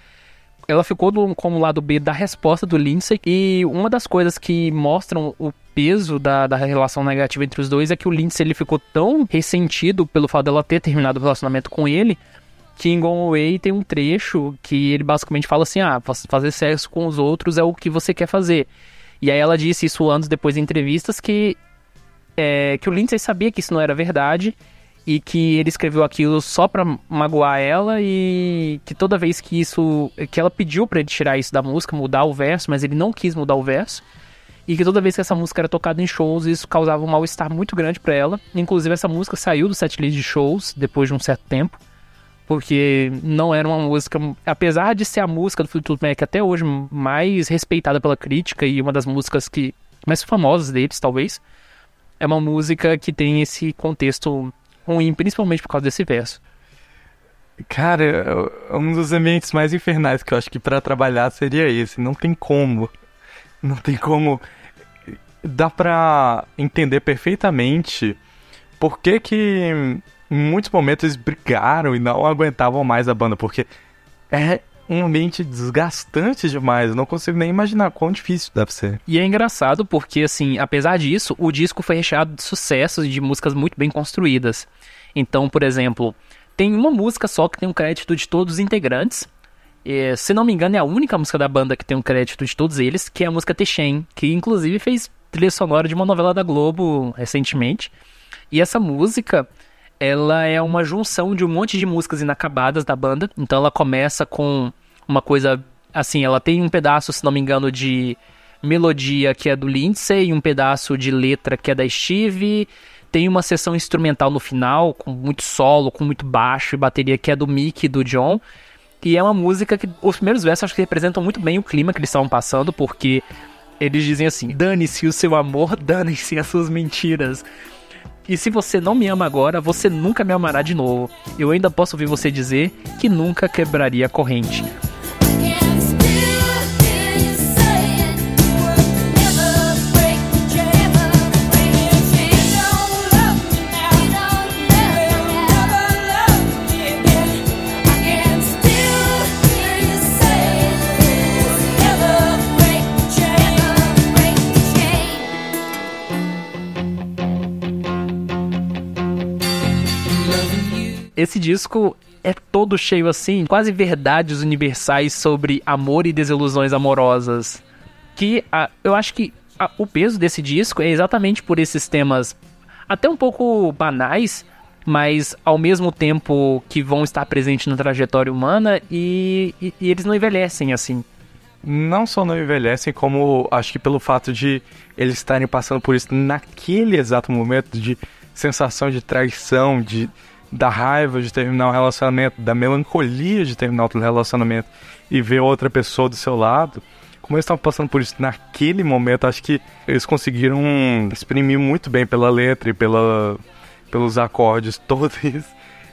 ela ficou do, como lado B da resposta do Lindsay. E uma das coisas que mostram o peso da, da relação negativa entre os dois é que o Lindsay ele ficou tão ressentido pelo fato dela ter terminado o relacionamento com ele. Que em Gone Away tem um trecho que ele basicamente fala assim: ah, fazer sexo com os outros é o que você quer fazer. E aí ela disse isso anos depois em entrevistas que é, que o Lindsay sabia que isso não era verdade e que ele escreveu aquilo só pra magoar ela e que toda vez que isso. que ela pediu para ele tirar isso da música, mudar o verso, mas ele não quis mudar o verso. E que toda vez que essa música era tocada em shows, isso causava um mal-estar muito grande para ela. Inclusive, essa música saiu do setlist de shows depois de um certo tempo, porque não era uma música, apesar de ser a música do Fleetwood Mac até hoje mais respeitada pela crítica e uma das músicas que mais famosas deles, talvez, é uma música que tem esse contexto ruim, principalmente por causa desse verso. Cara, um dos ambientes mais infernais que eu acho que para trabalhar seria esse. Não tem como. Não tem como. Dá pra entender perfeitamente por que que em muitos momentos eles brigaram e não aguentavam mais a banda. Porque é um ambiente desgastante demais. Eu não consigo nem imaginar quão difícil deve ser. E é engraçado porque, assim, apesar disso, o disco foi recheado de sucessos e de músicas muito bem construídas. Então, por exemplo, tem uma música só que tem um crédito de todos os integrantes. E, se não me engano, é a única música da banda que tem um crédito de todos eles, que é a música Techem, que inclusive fez trilha sonora de uma novela da Globo recentemente. E essa música, ela é uma junção de um monte de músicas inacabadas da banda. Então ela começa com uma coisa assim, ela tem um pedaço, se não me engano, de melodia que é do Lindsay um pedaço de letra que é da Steve tem uma sessão instrumental no final, com muito solo, com muito baixo e bateria, que é do Mick e do John. E é uma música que os primeiros versos acho que representam muito bem o clima que eles estavam passando, porque eles dizem assim: dane-se o seu amor, dane-se as suas mentiras. E se você não me ama agora, você nunca me amará de novo. Eu ainda posso ouvir você dizer que nunca quebraria a corrente. Esse disco é todo cheio assim, quase verdades universais sobre amor e desilusões amorosas. Que a, eu acho que a, o peso desse disco é exatamente por esses temas até um pouco banais, mas ao mesmo tempo que vão estar presentes na trajetória humana e, e, e eles não envelhecem assim. Não só não envelhecem, como acho que pelo fato de eles estarem passando por isso naquele exato momento de sensação de traição, de da raiva de terminar um relacionamento, da melancolia de terminar outro relacionamento e ver outra pessoa do seu lado, como eles estavam passando por isso naquele momento, acho que eles conseguiram exprimir muito bem pela letra e pela, pelos acordes todos isso.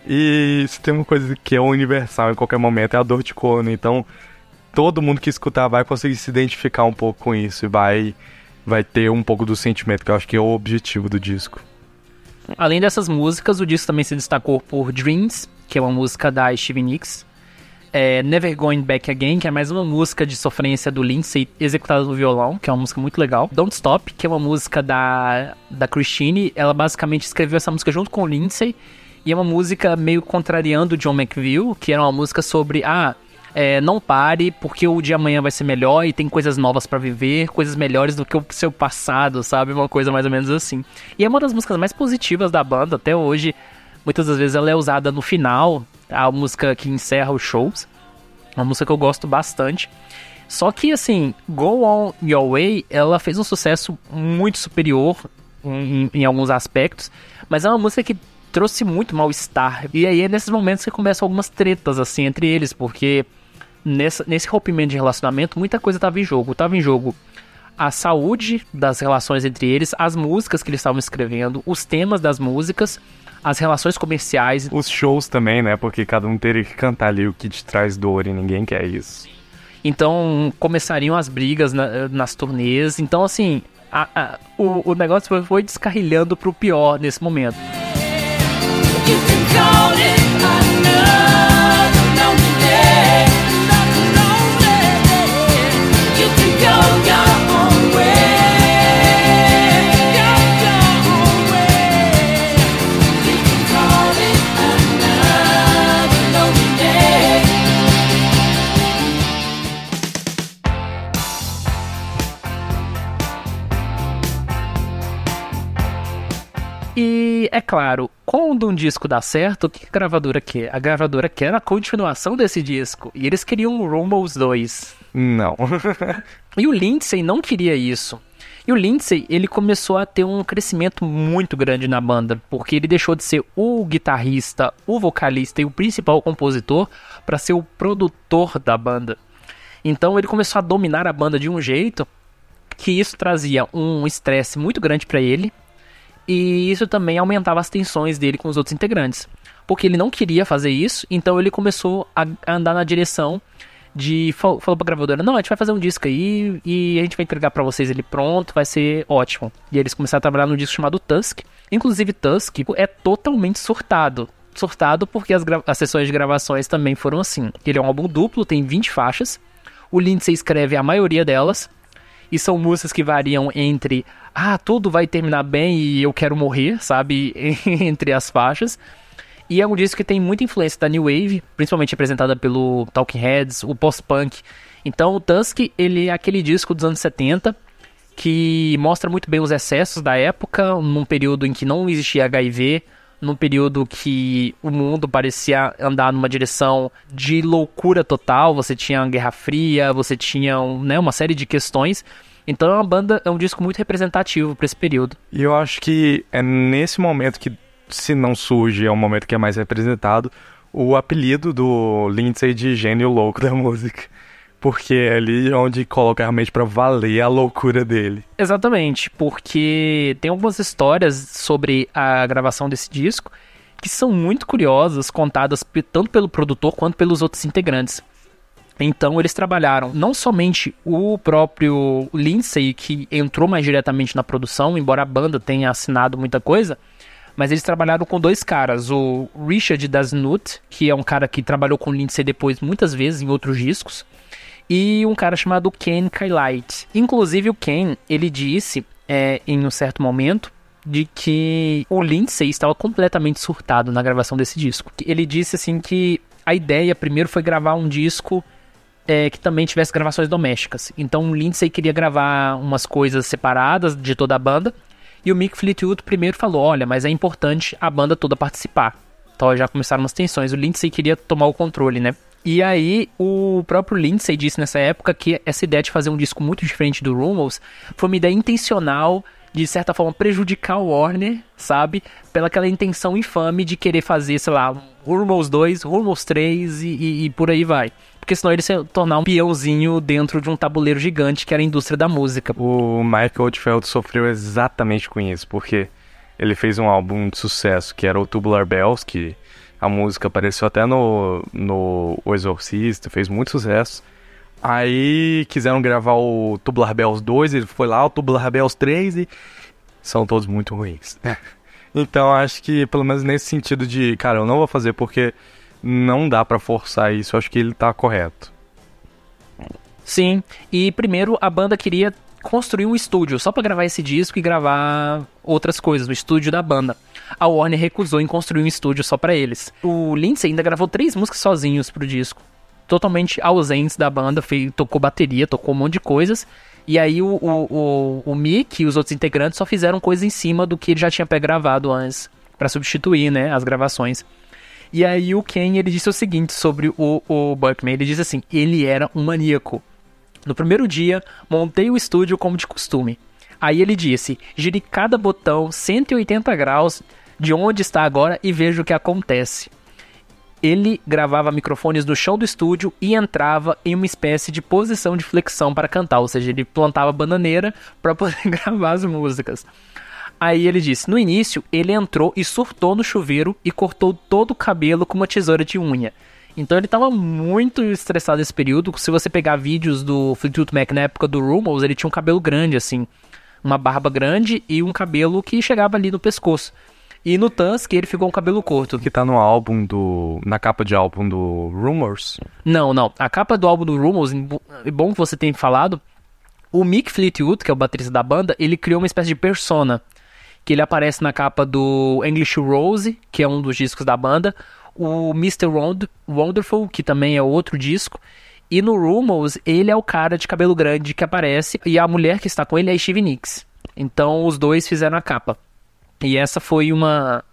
E se tem uma coisa que é universal em qualquer momento é a dor de corno, então todo mundo que escutar vai conseguir se identificar um pouco com isso e vai vai ter um pouco do sentimento, que eu acho que é o objetivo do disco. Além dessas músicas, o disco também se destacou por Dreams, que é uma música da Stevie Nicks. É Never Going Back Again, que é mais uma música de sofrência do Lindsay, executada no violão, que é uma música muito legal. Don't Stop, que é uma música da, da Christine. Ela basicamente escreveu essa música junto com o Lindsay. E é uma música meio contrariando John McVille, que era uma música sobre, ah, é, não pare, porque o dia amanhã vai ser melhor e tem coisas novas para viver, coisas melhores do que o seu passado, sabe? Uma coisa mais ou menos assim. E é uma das músicas mais positivas da banda até hoje. Muitas das vezes ela é usada no final, a música que encerra os shows. Uma música que eu gosto bastante. Só que assim, Go On Your Way, ela fez um sucesso muito superior em, em alguns aspectos, mas é uma música que trouxe muito mal-estar. E aí é nesses momentos que começam algumas tretas assim entre eles, porque nessa, nesse rompimento de relacionamento, muita coisa estava em jogo. Estava em jogo a saúde das relações entre eles, as músicas que eles estavam escrevendo, os temas das músicas, as relações comerciais. Os shows também, né? Porque cada um teria que cantar ali o que te traz dor e ninguém quer isso. Então começariam as brigas na, nas turnês. Então, assim, a, a, o, o negócio foi, foi descarrilhando pro pior nesse momento. You can call it é claro, quando um disco dá certo, o que a gravadora quer? A gravadora quer a continuação desse disco. E eles queriam o Rumbles 2. Não. e o Lindsay não queria isso. E o Lindsay, ele começou a ter um crescimento muito grande na banda, porque ele deixou de ser o guitarrista, o vocalista e o principal compositor para ser o produtor da banda. Então ele começou a dominar a banda de um jeito que isso trazia um estresse muito grande para ele e isso também aumentava as tensões dele com os outros integrantes. Porque ele não queria fazer isso, então ele começou a andar na direção de falou pra gravadora, não, a gente vai fazer um disco aí e a gente vai entregar para vocês ele pronto, vai ser ótimo. E eles começaram a trabalhar num disco chamado Tusk. Inclusive Tusk é totalmente surtado. Surtado porque as, as sessões de gravações também foram assim. Ele é um álbum duplo, tem 20 faixas. O Lindsay escreve a maioria delas. E são músicas que variam entre ah, tudo vai terminar bem e eu quero morrer, sabe? entre as faixas. E é um disco que tem muita influência da New Wave, principalmente representada pelo Talking Heads, o post-punk. Então o Tusk, ele é aquele disco dos anos 70 que mostra muito bem os excessos da época, num período em que não existia HIV, num período que o mundo parecia andar numa direção de loucura total, você tinha a Guerra Fria, você tinha né, uma série de questões. Então é uma banda, é um disco muito representativo para esse período. E eu acho que é nesse momento que se não surge, é o momento que é mais representado, o apelido do Lindsay de gênio louco da música. Porque é ali onde coloca realmente para valer a loucura dele. Exatamente, porque tem algumas histórias sobre a gravação desse disco que são muito curiosas, contadas tanto pelo produtor quanto pelos outros integrantes. Então eles trabalharam não somente o próprio Lindsay, que entrou mais diretamente na produção, embora a banda tenha assinado muita coisa, mas eles trabalharam com dois caras, o Richard Dasnut, que é um cara que trabalhou com Lindsay depois muitas vezes em outros discos, e um cara chamado Ken Kylite. Inclusive o Ken, ele disse é, em um certo momento de que o Lindsay estava completamente surtado na gravação desse disco. Ele disse assim que a ideia primeiro foi gravar um disco é, que também tivesse gravações domésticas. Então o Lindsay queria gravar umas coisas separadas de toda a banda e o Mick Fleetwood primeiro falou: olha, mas é importante a banda toda participar. Então já começaram as tensões. O Lindsay queria tomar o controle, né? E aí, o próprio Lindsay disse nessa época que essa ideia de fazer um disco muito diferente do Rumors foi uma ideia intencional de certa forma prejudicar o Warner, sabe? Pela aquela intenção infame de querer fazer, sei lá, Rumors 2, Rumors 3 e, e, e por aí vai porque senão ele se tornar um peãozinho dentro de um tabuleiro gigante que era a indústria da música. O Michael Oldfield sofreu exatamente com isso, porque ele fez um álbum de sucesso que era o Tubular Bells, que a música apareceu até no, no O Exorcista, fez muito sucesso. Aí quiseram gravar o Tubular Bells 2, ele foi lá, o Tubular Bells 3 e são todos muito ruins. então acho que pelo menos nesse sentido de, cara, eu não vou fazer porque não dá para forçar isso, eu acho que ele tá correto. Sim, e primeiro a banda queria construir um estúdio só para gravar esse disco e gravar outras coisas no estúdio da banda. A Warner recusou em construir um estúdio só para eles. O Lindsay ainda gravou três músicas sozinhos pro disco, totalmente ausentes da banda, fez, tocou bateria, tocou um monte de coisas. E aí o, o, o, o Mick e os outros integrantes só fizeram coisa em cima do que ele já tinha pré-gravado antes, para substituir, né, as gravações. E aí o Ken, ele disse o seguinte sobre o, o Buckman, ele disse assim, ele era um maníaco. No primeiro dia, montei o estúdio como de costume. Aí ele disse, gire cada botão 180 graus de onde está agora e veja o que acontece. Ele gravava microfones no chão do estúdio e entrava em uma espécie de posição de flexão para cantar, ou seja, ele plantava bananeira para poder gravar as músicas. Aí ele disse: no início, ele entrou e surtou no chuveiro e cortou todo o cabelo com uma tesoura de unha. Então ele estava muito estressado nesse período. Se você pegar vídeos do Fleetwood Mac na época do Rumors, ele tinha um cabelo grande, assim. Uma barba grande e um cabelo que chegava ali no pescoço. E no Tusk ele ficou com o cabelo curto. Que tá no álbum do. na capa de álbum do Rumors? Não, não. A capa do álbum do Rumors, é bom que você tenha falado. O Mick Fleetwood, que é o baterista da banda, ele criou uma espécie de persona que ele aparece na capa do English Rose, que é um dos discos da banda, o Mr. Wonderful, que também é outro disco, e no Rumors ele é o cara de cabelo grande que aparece, e a mulher que está com ele é a Stevie Nicks. Então os dois fizeram a capa. E essa foi uma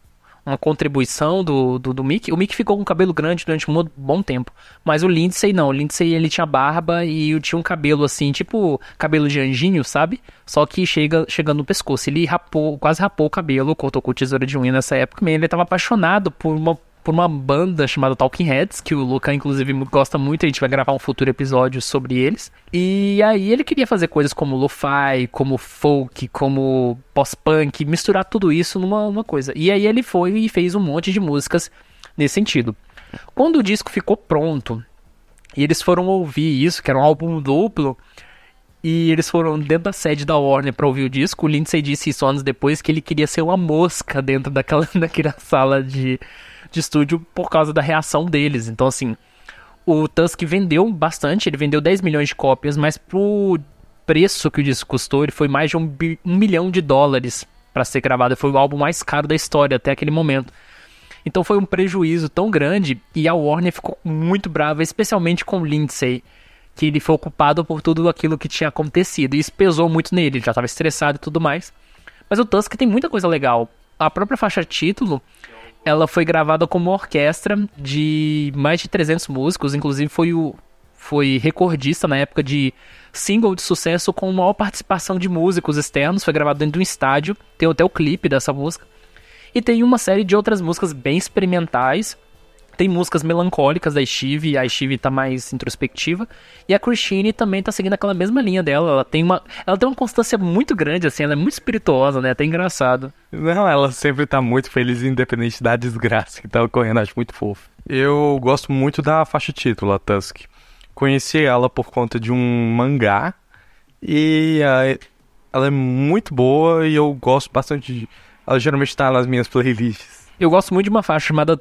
uma contribuição do, do, do Mick. O Mick ficou com cabelo grande durante um bom tempo. Mas o Lindsay não. O Lindsay ele tinha barba e tinha um cabelo assim, tipo cabelo de anjinho, sabe? Só que chega chegando no pescoço. Ele rapou, quase rapou o cabelo, cortou com tesoura de unha nessa época. Ele estava apaixonado por uma por uma banda chamada Talking Heads, que o Luca, inclusive, gosta muito. A gente vai gravar um futuro episódio sobre eles. E aí ele queria fazer coisas como lo-fi, como folk, como post-punk, misturar tudo isso numa, numa coisa. E aí ele foi e fez um monte de músicas nesse sentido. Quando o disco ficou pronto, e eles foram ouvir isso, que era um álbum duplo, e eles foram dentro da sede da Warner para ouvir o disco. O Lindsay disse isso anos depois que ele queria ser uma mosca dentro daquela, daquela sala de, de estúdio por causa da reação deles. Então, assim, o Tusk vendeu bastante, ele vendeu 10 milhões de cópias, mas pro preço que o disco custou, ele foi mais de um, um milhão de dólares para ser gravado. Foi o álbum mais caro da história até aquele momento. Então foi um prejuízo tão grande e a Warner ficou muito brava, especialmente com o Lindsay, que ele foi ocupado por tudo aquilo que tinha acontecido. E isso pesou muito nele, ele já estava estressado e tudo mais. Mas o Tusk tem muita coisa legal. A própria faixa título ela foi gravada como orquestra de mais de 300 músicos, inclusive foi o foi recordista na época de single de sucesso com maior participação de músicos externos, foi gravado dentro de um estádio, tem até o clipe dessa música. E tem uma série de outras músicas bem experimentais, tem músicas melancólicas da Steve, a Steve tá mais introspectiva. E a Christine também tá seguindo aquela mesma linha dela. Ela tem uma, ela tem uma constância muito grande, assim, ela é muito espirituosa, né? Até engraçado. Não, ela sempre tá muito feliz, independente da desgraça que tá ocorrendo, acho muito fofo. Eu gosto muito da faixa título, a Tusk. Conheci ela por conta de um mangá. E ela é muito boa e eu gosto bastante de. Ela geralmente tá nas minhas playlists. Eu gosto muito de uma faixa chamada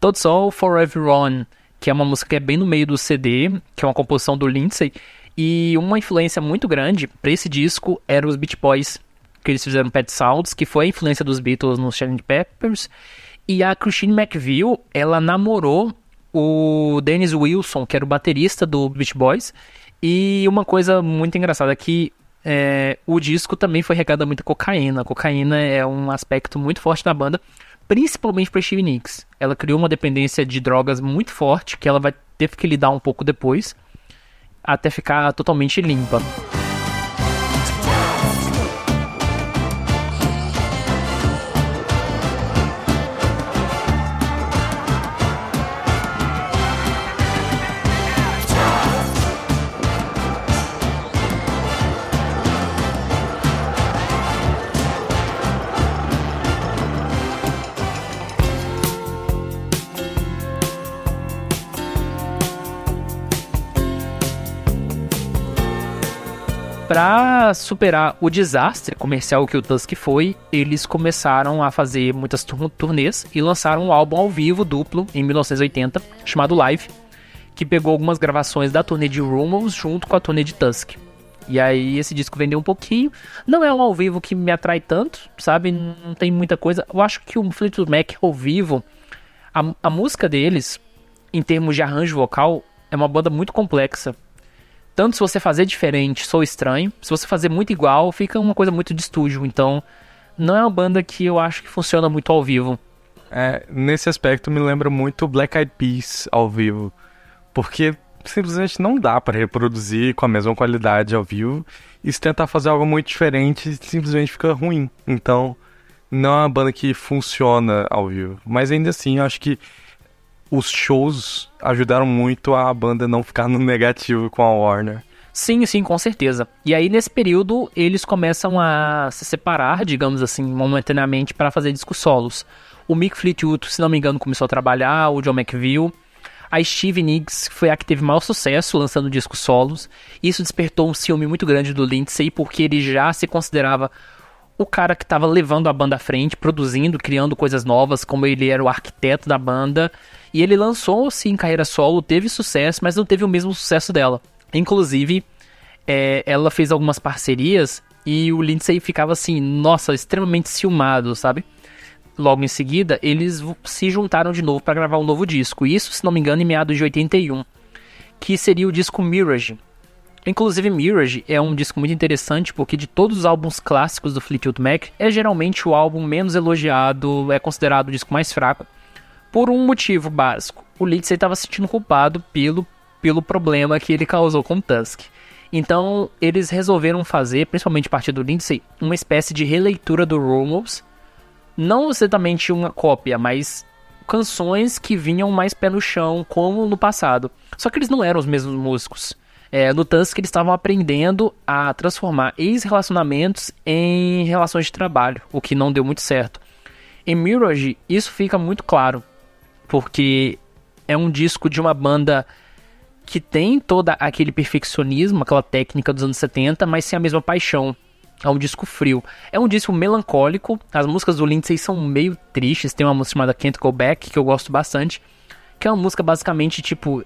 Todd Soul For Everyone, que é uma música que é bem no meio do CD, que é uma composição do Lindsay. E uma influência muito grande para esse disco era os Beach Boys, que eles fizeram Pet Sounds, que foi a influência dos Beatles nos Sgt. Peppers. E a Christine McVie, ela namorou o Dennis Wilson, que era o baterista do Beach Boys. E uma coisa muito engraçada é que é, o disco também foi regado a muita cocaína. A cocaína é um aspecto muito forte da banda principalmente para Stevie Nicks. Ela criou uma dependência de drogas muito forte que ela vai ter que lidar um pouco depois, até ficar totalmente limpa. Para superar o desastre comercial que o Tusk foi, eles começaram a fazer muitas turnês e lançaram um álbum ao vivo duplo em 1980 chamado Live, que pegou algumas gravações da turnê de Rumors junto com a turnê de Tusk. E aí esse disco vendeu um pouquinho. Não é um ao vivo que me atrai tanto, sabe? Não tem muita coisa. Eu acho que o Fleetwood Mac ao vivo, a, a música deles, em termos de arranjo vocal, é uma banda muito complexa tanto se você fazer diferente, sou estranho. Se você fazer muito igual, fica uma coisa muito de estúdio. Então, não é uma banda que eu acho que funciona muito ao vivo. É, nesse aspecto me lembra muito Black Eyed Peas ao vivo. Porque simplesmente não dá para reproduzir com a mesma qualidade ao vivo. E se tentar fazer algo muito diferente, simplesmente fica ruim. Então, não é uma banda que funciona ao vivo. Mas ainda assim, eu acho que os shows ajudaram muito a banda não ficar no negativo com a Warner. Sim, sim, com certeza. E aí, nesse período, eles começam a se separar, digamos assim, momentaneamente, para fazer discos solos. O Mick Fleetwood, se não me engano, começou a trabalhar, o John McVille. A Steve Nicks foi a que teve maior sucesso lançando discos solos. Isso despertou um ciúme muito grande do Lindsay, porque ele já se considerava o cara que estava levando a banda à frente, produzindo, criando coisas novas, como ele era o arquiteto da banda. E ele lançou-se em carreira solo, teve sucesso, mas não teve o mesmo sucesso dela. Inclusive, é, ela fez algumas parcerias e o Lindsay ficava assim, nossa, extremamente ciumado, sabe? Logo em seguida, eles se juntaram de novo para gravar um novo disco. Isso, se não me engano, em meados de 81, que seria o disco Mirage. Inclusive, Mirage é um disco muito interessante porque de todos os álbuns clássicos do Fleetwood Mac, é geralmente o álbum menos elogiado, é considerado o disco mais fraco, por um motivo básico. O Lindsay estava se sentindo culpado pelo, pelo problema que ele causou com Tusk. Então, eles resolveram fazer, principalmente a partir do Lindsay, uma espécie de releitura do Rumors. Não exatamente uma cópia, mas canções que vinham mais pé no chão, como no passado. Só que eles não eram os mesmos músicos é, no Tusk eles estavam aprendendo a transformar ex-relacionamentos em relações de trabalho, o que não deu muito certo. Em Mirage, isso fica muito claro, porque é um disco de uma banda que tem todo aquele perfeccionismo, aquela técnica dos anos 70, mas sem a mesma paixão. É um disco frio. É um disco melancólico. As músicas do Lindsay são meio tristes. Tem uma música chamada Can't Go Back, que eu gosto bastante. Que é uma música basicamente tipo: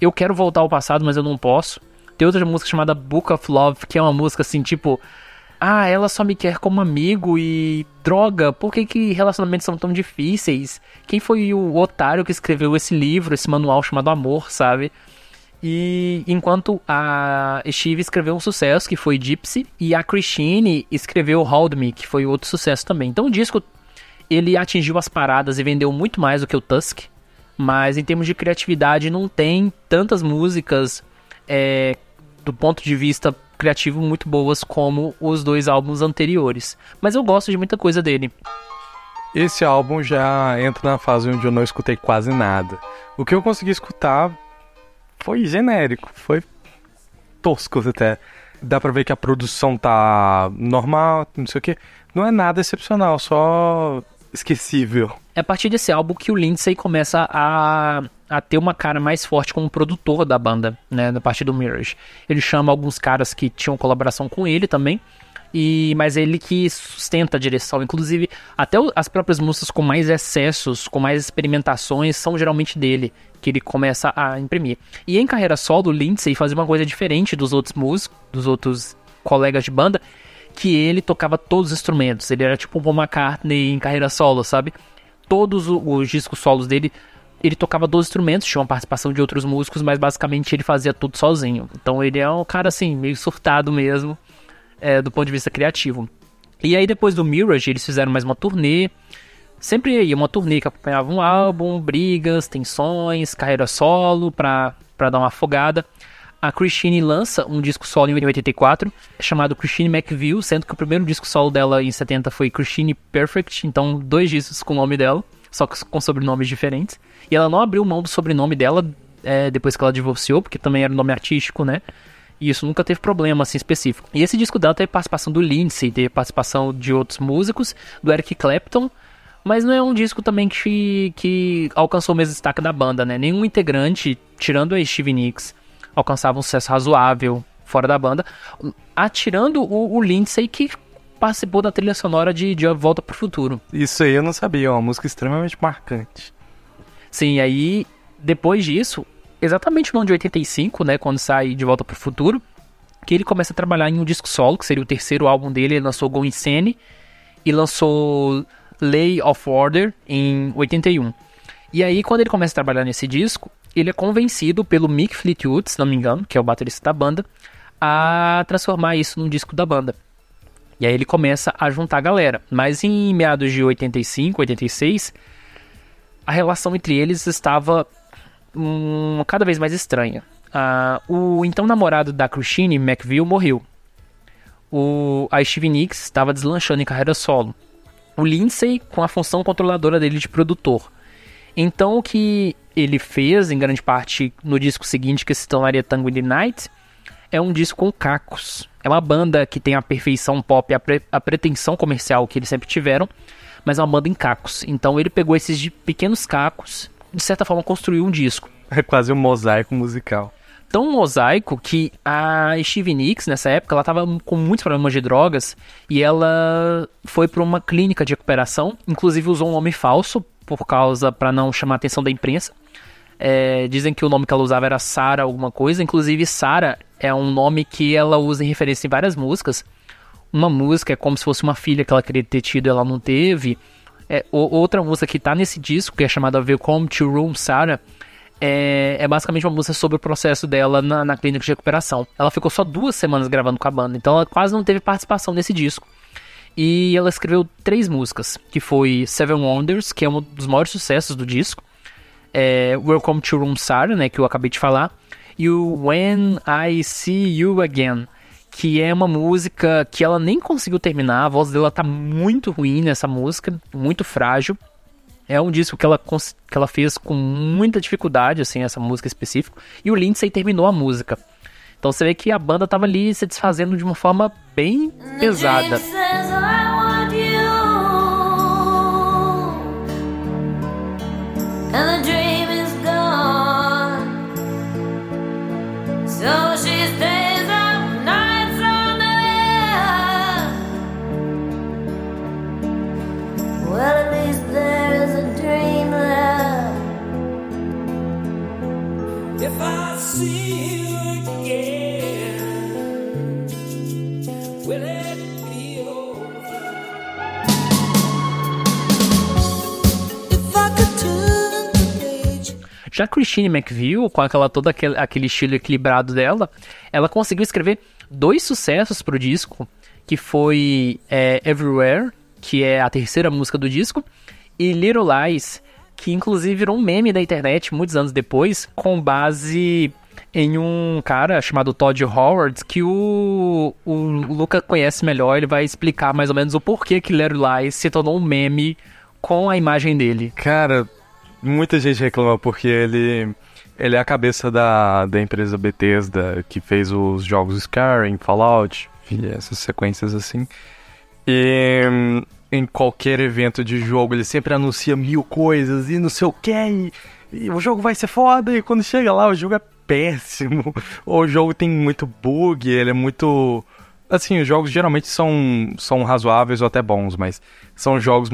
eu quero voltar ao passado, mas eu não posso. Tem outra música chamada Book of Love, que é uma música assim, tipo. Ah, ela só me quer como amigo e. Droga, por que, que relacionamentos são tão difíceis? Quem foi o otário que escreveu esse livro, esse manual chamado Amor, sabe? E enquanto a Steve escreveu um sucesso, que foi Gypsy, e a Christine escreveu Hold Me, que foi outro sucesso também. Então o disco ele atingiu as paradas e vendeu muito mais do que o Tusk mas em termos de criatividade não tem tantas músicas é, do ponto de vista criativo muito boas como os dois álbuns anteriores. Mas eu gosto de muita coisa dele. Esse álbum já entra na fase onde eu não escutei quase nada. O que eu consegui escutar foi genérico, foi tosco até. Dá pra ver que a produção tá normal, não sei o que. Não é nada excepcional, só esquecível. É a partir desse álbum que o Lindsay começa a, a ter uma cara mais forte como produtor da banda, né, na parte do Mirage. Ele chama alguns caras que tinham colaboração com ele também, e mas é ele que sustenta a direção. Inclusive, até as próprias músicas com mais excessos, com mais experimentações, são geralmente dele, que ele começa a imprimir. E em carreira solo, o Lindsay fazia uma coisa diferente dos outros músicos, dos outros colegas de banda, que ele tocava todos os instrumentos. Ele era tipo um Paul McCartney em carreira solo, sabe? Todos os discos solos dele, ele tocava 12 instrumentos, tinha uma participação de outros músicos, mas basicamente ele fazia tudo sozinho. Então ele é um cara assim, meio surtado mesmo, é, do ponto de vista criativo. E aí depois do Mirage, eles fizeram mais uma turnê. Sempre ia uma turnê que acompanhava um álbum, brigas, tensões, carreira solo pra, pra dar uma afogada a Christine lança um disco solo em 84, chamado Christine McVille, sendo que o primeiro disco solo dela em 70 foi Christine Perfect, então dois discos com o nome dela, só com sobrenomes diferentes. E ela não abriu mão do sobrenome dela é, depois que ela divorciou, porque também era um nome artístico, né? E isso nunca teve problema assim específico. E esse disco dela teve participação do Lindsay, teve participação de outros músicos, do Eric Clapton, mas não é um disco também que, que alcançou o mesmo destaque da banda, né? Nenhum integrante, tirando a Stevie Nicks, alcançava um sucesso razoável fora da banda, atirando o, o Lindsay que participou da trilha sonora de, de Volta pro Futuro. Isso aí eu não sabia, é uma música extremamente marcante. Sim, aí depois disso, exatamente no ano de 85, né, quando sai De Volta pro Futuro, que ele começa a trabalhar em um disco solo, que seria o terceiro álbum dele, ele lançou Go Insane e lançou Lay of Order em 81. E aí, quando ele começa a trabalhar nesse disco, ele é convencido pelo Mick Fleetwood, se não me engano, que é o baterista da banda, a transformar isso num disco da banda. E aí ele começa a juntar a galera. Mas em meados de 85, 86, a relação entre eles estava um, cada vez mais estranha. Uh, o então namorado da Christine, McVille, morreu. O, a Stevie Nicks estava deslanchando em carreira solo. O Lindsay com a função controladora dele de produtor. Então o que ele fez, em grande parte, no disco seguinte, que se tornaria Tango in the Night, é um disco com cacos. É uma banda que tem a perfeição pop, a, pre a pretensão comercial que eles sempre tiveram, mas é uma banda em cacos. Então ele pegou esses pequenos cacos, de certa forma construiu um disco. É quase um mosaico musical. Tão mosaico que a Stevie Nicks, nessa época, ela estava com muitos problemas de drogas e ela foi para uma clínica de recuperação, inclusive usou um nome falso por causa para não chamar a atenção da imprensa. É, dizem que o nome que ela usava era Sara alguma coisa. Inclusive, Sara é um nome que ela usa em referência em várias músicas. Uma música é como se fosse uma filha que ela queria ter tido ela não teve. É, outra música que tá nesse disco, que é chamada Welcome to Room Sarah, é, é, basicamente uma música sobre o processo dela na, na, clínica de recuperação. Ela ficou só duas semanas gravando com a banda, então ela quase não teve participação nesse disco. E ela escreveu três músicas, que foi Seven Wonders, que é um dos maiores sucessos do disco, é Welcome to Room Sarah, né, que eu acabei de falar, e o When I See You Again, que é uma música que ela nem conseguiu terminar, a voz dela tá muito ruim nessa música, muito frágil. É um disco que ela, que ela fez com muita dificuldade, assim, essa música específica. E o Lindsay terminou a música. Então você vê que a banda tava ali se desfazendo de uma forma bem pesada. And Já Christine McVie, com aquela todo aquele, aquele estilo equilibrado dela, ela conseguiu escrever dois sucessos pro disco, que foi é, Everywhere, que é a terceira música do disco, e Little Lies, que inclusive virou um meme da internet muitos anos depois, com base em um cara chamado Todd Howard, que o, o Luca conhece melhor, ele vai explicar mais ou menos o porquê que Lies se tornou um meme com a imagem dele. Cara, muita gente reclama porque ele ele é a cabeça da, da empresa Bethesda que fez os jogos Skyrim, Fallout, essas sequências assim. E hum, em qualquer evento de jogo ele sempre anuncia mil coisas e não sei o que, e, o jogo vai ser foda, e quando chega lá o jogo é péssimo, ou o jogo tem muito bug, ele é muito. Assim, os jogos geralmente são, são razoáveis ou até bons, mas são jogos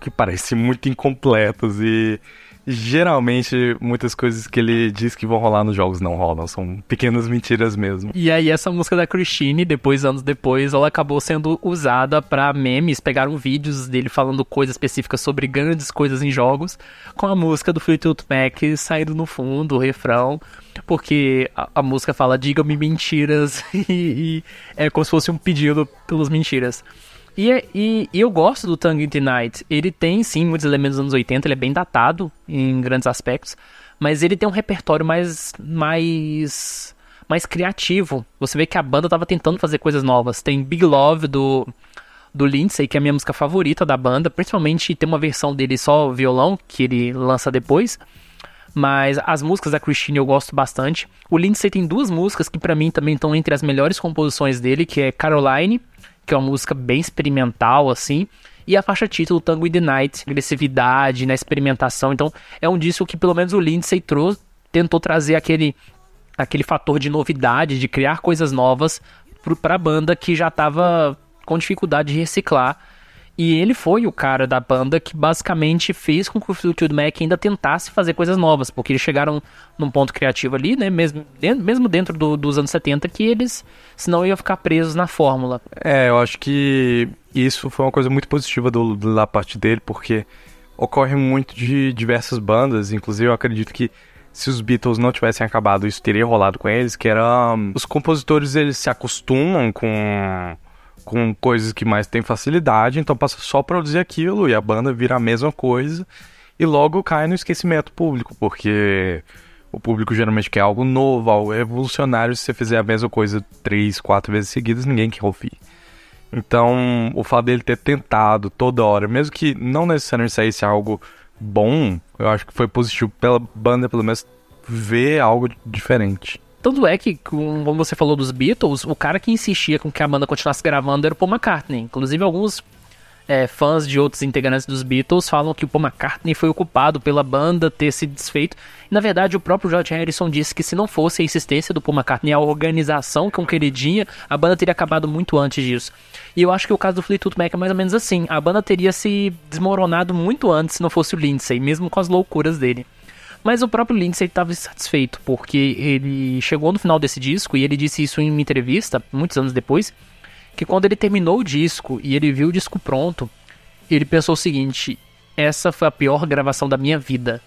que parecem muito incompletos e geralmente muitas coisas que ele diz que vão rolar nos jogos não rolam, são pequenas mentiras mesmo. E aí essa música da Christine, depois anos depois, ela acabou sendo usada para memes, pegaram vídeos dele falando coisas específicas sobre grandes coisas em jogos, com a música do Fleetwood Mac saindo no fundo, o refrão, porque a, a música fala diga-me mentiras e, e é como se fosse um pedido pelas mentiras. E, e, e, eu gosto do Tongue in the Night. Ele tem, sim, muitos elementos dos anos 80, ele é bem datado em grandes aspectos, mas ele tem um repertório mais, mais, mais criativo. Você vê que a banda estava tentando fazer coisas novas. Tem Big Love do, do Lindsay, que é a minha música favorita da banda, principalmente tem uma versão dele só violão, que ele lança depois. Mas as músicas da Christine eu gosto bastante. O Lindsay tem duas músicas que para mim também estão entre as melhores composições dele, que é Caroline que é uma música bem experimental, assim. E a faixa título, Tango in the Night, agressividade, na né, experimentação. Então, é um disco que pelo menos o Lindsay trouxe, tentou trazer aquele, aquele fator de novidade, de criar coisas novas para a banda que já estava com dificuldade de reciclar e ele foi o cara da banda que basicamente fez com que o Fleetwood Mac ainda tentasse fazer coisas novas, porque eles chegaram num ponto criativo ali, né, mesmo dentro, mesmo dentro do, dos anos 70, que eles, senão iam ficar presos na fórmula. É, eu acho que isso foi uma coisa muito positiva do, da parte dele, porque ocorre muito de diversas bandas, inclusive eu acredito que se os Beatles não tivessem acabado, isso teria rolado com eles, que era um, os compositores eles se acostumam com com coisas que mais tem facilidade, então passa só a produzir aquilo e a banda vira a mesma coisa e logo cai no esquecimento público, porque o público geralmente quer algo novo, algo revolucionário. Se você fizer a mesma coisa três, quatro vezes seguidas, ninguém quer ouvir. Então, o fato dele ter tentado toda hora, mesmo que não necessariamente saísse algo bom, eu acho que foi positivo pela banda, pelo menos, ver algo diferente. Tanto é que, como você falou dos Beatles, o cara que insistia com que a banda continuasse gravando era o Paul McCartney. Inclusive, alguns é, fãs de outros integrantes dos Beatles falam que o Paul McCartney foi ocupado pela banda ter se desfeito. Na verdade, o próprio George Harrison disse que se não fosse a insistência do Paul McCartney, a organização com que ele tinha, a banda teria acabado muito antes disso. E eu acho que o caso do Fleetwood Mac é mais ou menos assim. A banda teria se desmoronado muito antes se não fosse o Lindsay, mesmo com as loucuras dele. Mas o próprio Lindsay estava insatisfeito, porque ele chegou no final desse disco e ele disse isso em uma entrevista, muitos anos depois, que quando ele terminou o disco e ele viu o disco pronto, ele pensou o seguinte: essa foi a pior gravação da minha vida.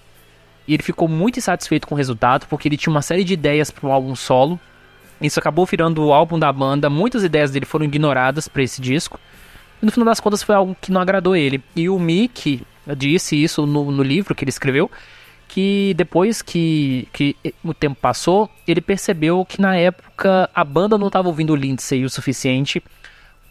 e ele ficou muito insatisfeito com o resultado, porque ele tinha uma série de ideias para um álbum solo. Isso acabou virando o álbum da banda, muitas ideias dele foram ignoradas para esse disco. E no final das contas foi algo que não agradou ele. E o Mick disse isso no, no livro que ele escreveu, que depois que, que o tempo passou, ele percebeu que na época a banda não estava ouvindo o Lindsay o suficiente,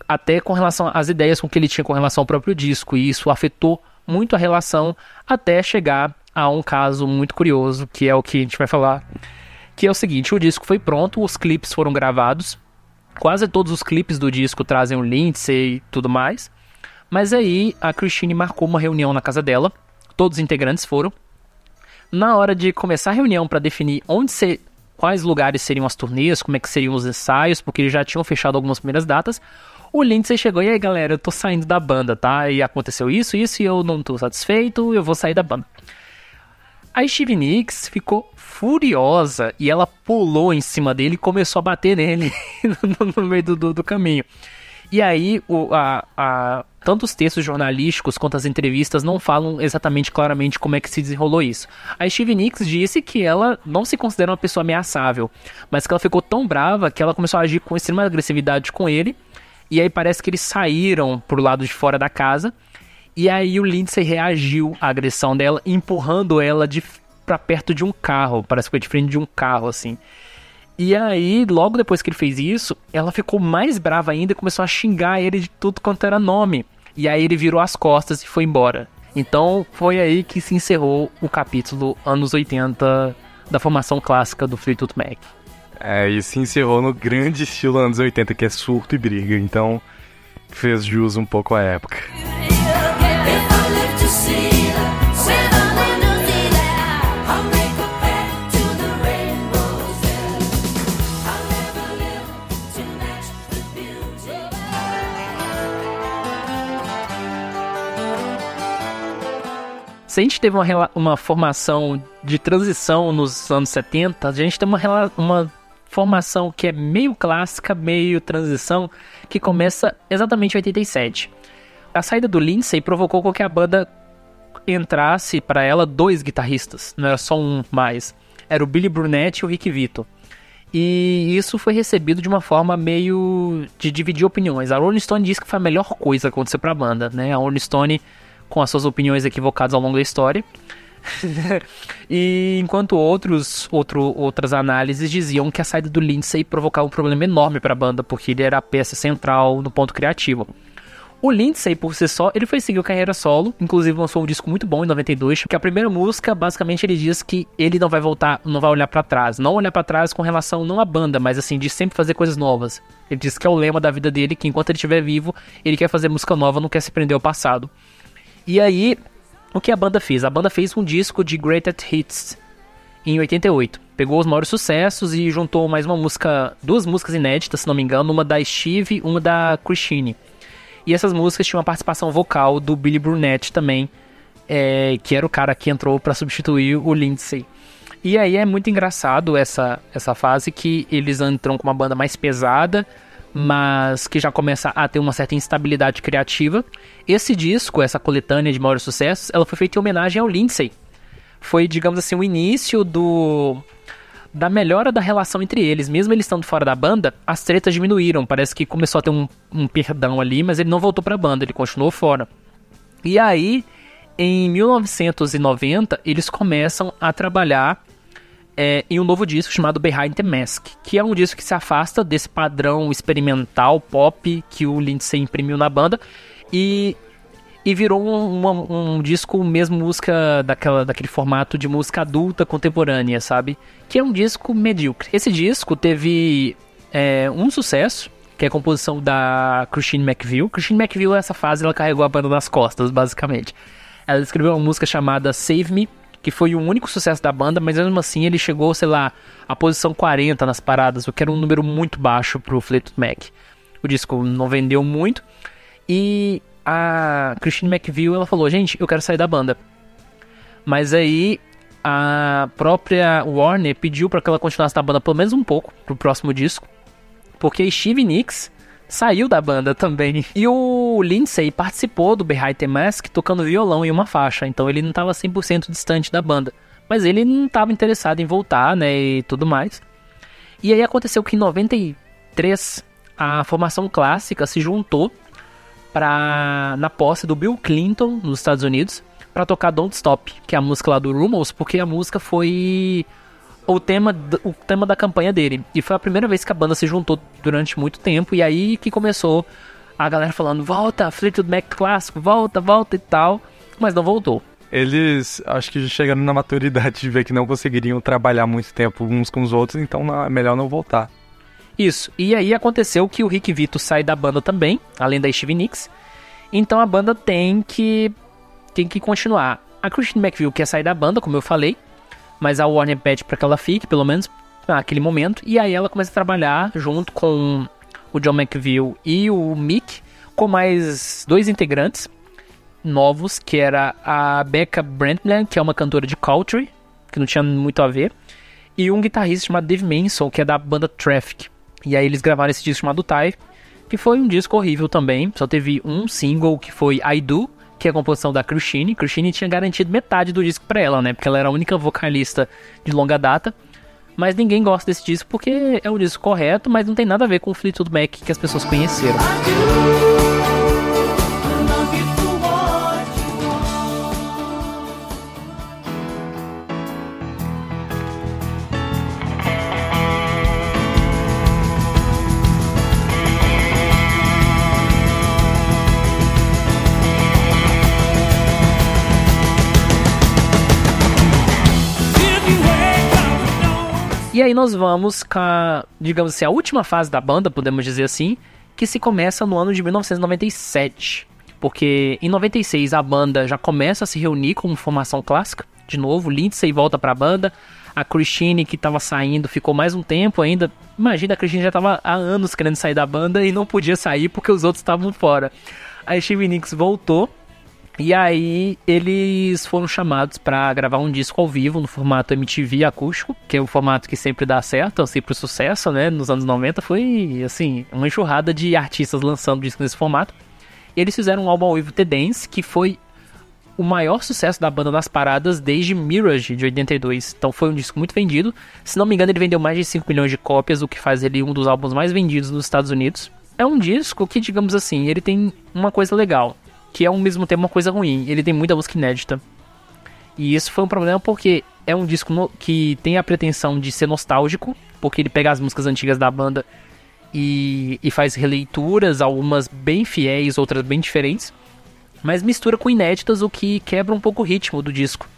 até com relação às ideias com que ele tinha com relação ao próprio disco, e isso afetou muito a relação até chegar a um caso muito curioso, que é o que a gente vai falar, que é o seguinte, o disco foi pronto, os clipes foram gravados, quase todos os clipes do disco trazem o Lindsay e tudo mais, mas aí a Christine marcou uma reunião na casa dela, todos os integrantes foram. Na hora de começar a reunião para definir onde ser, quais lugares seriam as turnês, como é que seriam os ensaios, porque eles já tinham fechado algumas primeiras datas, o Lindsay chegou e aí galera, eu tô saindo da banda, tá? E aconteceu isso, isso e eu não tô satisfeito, eu vou sair da banda. A Stevie Nicks ficou furiosa e ela pulou em cima dele e começou a bater nele no, meio do, do, do caminho. E aí, o, a, a, tanto os textos jornalísticos quanto as entrevistas não falam exatamente claramente como é que se desenrolou isso. A Stevie Nicks disse que ela não se considera uma pessoa ameaçável, mas que ela ficou tão brava que ela começou a agir com extrema agressividade com ele. E aí parece que eles saíram pro lado de fora da casa. E aí o Lindsay reagiu à agressão dela, empurrando ela de para perto de um carro. Parece que foi de frente de um carro, assim. E aí, logo depois que ele fez isso, ela ficou mais brava ainda e começou a xingar ele de tudo quanto era nome. E aí ele virou as costas e foi embora. Então foi aí que se encerrou o capítulo anos 80 da formação clássica do Fleetwood Mac. É, e se encerrou no grande estilo anos 80, que é surto e briga. Então fez jus um pouco à época. Se a gente teve uma, uma formação de transição nos anos 70, a gente tem uma, uma formação que é meio clássica, meio transição, que começa exatamente em 87. A saída do Lindsay provocou com que a banda entrasse para ela dois guitarristas, não era só um mais. Era o Billy Brunetti e o Rick Vito. E isso foi recebido de uma forma meio de dividir opiniões. A Rolling Stone disse que foi a melhor coisa que aconteceu para a banda, né? A Rolling Stone com as suas opiniões equivocadas ao longo da história. e enquanto outros outro, outras análises diziam que a saída do Lindsay provocava um problema enorme para a banda, porque ele era a peça central no ponto criativo. O Lindsay, por si só, ele foi seguir a carreira solo, inclusive lançou um disco muito bom em 92, que a primeira música, basicamente, ele diz que ele não vai voltar, não vai olhar para trás, não olhar para trás com relação não à banda, mas assim, de sempre fazer coisas novas. Ele diz que é o lema da vida dele, que enquanto ele estiver vivo, ele quer fazer música nova, não quer se prender ao passado. E aí, o que a banda fez? A banda fez um disco de Greatest Hits em 88. Pegou os maiores sucessos e juntou mais uma música, duas músicas inéditas, se não me engano, uma da Steve uma da Christine. E essas músicas tinham uma participação vocal do Billy Brunetti também, é, que era o cara que entrou para substituir o Lindsay. E aí é muito engraçado essa, essa fase que eles entram com uma banda mais pesada, mas que já começa a ter uma certa instabilidade criativa. Esse disco, essa coletânea de maiores sucessos, ela foi feita em homenagem ao Lindsay. Foi, digamos assim, o início do da melhora da relação entre eles. Mesmo eles estando fora da banda, as tretas diminuíram. Parece que começou a ter um, um perdão ali, mas ele não voltou para a banda, ele continuou fora. E aí, em 1990, eles começam a trabalhar é, em um novo disco chamado Behind the Mask, que é um disco que se afasta desse padrão experimental pop que o Lindsay imprimiu na banda e, e virou um, um, um, disco mesmo música daquela, daquele formato de música adulta contemporânea, sabe? Que é um disco medíocre. Esse disco teve é, um sucesso, que é a composição da Christine McVie. Christine McVie, nessa fase, ela carregou a banda nas costas, basicamente. Ela escreveu uma música chamada Save Me, que foi o único sucesso da banda, mas mesmo assim ele chegou, sei lá, à posição 40 nas paradas, o que era um número muito baixo pro Fleetwood Mac. O disco não vendeu muito e a Christine McVie ela falou: "Gente, eu quero sair da banda". Mas aí a própria Warner pediu para que ela continuasse na banda pelo menos um pouco pro próximo disco, porque Steve Nicks saiu da banda também. E o Lindsay participou do Behind the Mask tocando violão em uma faixa, então ele não estava 100% distante da banda. Mas ele não estava interessado em voltar, né, e tudo mais. E aí aconteceu que em 93 a formação clássica se juntou para na posse do Bill Clinton nos Estados Unidos para tocar Don't Stop, que é a música lá do Rumors, porque a música foi o tema, o tema da campanha dele. E foi a primeira vez que a banda se juntou durante muito tempo. E aí que começou a galera falando: volta, Fleetwood Mac clássico, volta, volta e tal. Mas não voltou. Eles acho que chegaram na maturidade de ver que não conseguiriam trabalhar muito tempo uns com os outros, então é melhor não voltar. Isso. E aí aconteceu que o Rick Vito sai da banda também, além da Stevie Nicks. Então a banda tem que tem que continuar. A Christine McVie quer sair da banda, como eu falei, mas a Warner pede para que ela fique, pelo menos naquele momento, e aí ela começa a trabalhar junto com o John McVille e o Mick, com mais dois integrantes novos, que era a Becca Brantland, que é uma cantora de country, que não tinha muito a ver, e um guitarrista chamado Dave Manson, que é da banda Traffic. E aí eles gravaram esse disco chamado Tie, que foi um disco horrível também, só teve um single que foi I Do, que é a composição da Christine. Christine tinha garantido metade do disco pra ela, né? Porque ela era a única vocalista de longa data. Mas ninguém gosta desse disco porque é o disco correto, mas não tem nada a ver com o Fleetwood Mac que as pessoas conheceram. E aí nós vamos com, a, digamos assim, a última fase da banda, podemos dizer assim, que se começa no ano de 1997. Porque em 96 a banda já começa a se reunir como formação clássica. De novo, Lindsay volta pra banda. A Christine, que estava saindo, ficou mais um tempo ainda. Imagina, a Christine já estava há anos querendo sair da banda e não podia sair porque os outros estavam fora. A Stevie Nicks voltou e aí eles foram chamados para gravar um disco ao vivo no formato MTV acústico, que é o formato que sempre dá certo, é sempre sucesso, né? Nos anos 90 foi assim, uma enxurrada de artistas lançando discos nesse formato. E eles fizeram um álbum ao vivo The Dance, que foi o maior sucesso da banda nas paradas desde Mirage de 82. Então foi um disco muito vendido. Se não me engano, ele vendeu mais de 5 milhões de cópias, o que faz ele um dos álbuns mais vendidos nos Estados Unidos. É um disco que, digamos assim, ele tem uma coisa legal que é ao mesmo tempo uma coisa ruim. Ele tem muita música inédita. E isso foi um problema porque é um disco no, que tem a pretensão de ser nostálgico, porque ele pega as músicas antigas da banda e, e faz releituras, algumas bem fiéis, outras bem diferentes, mas mistura com inéditas, o que quebra um pouco o ritmo do disco.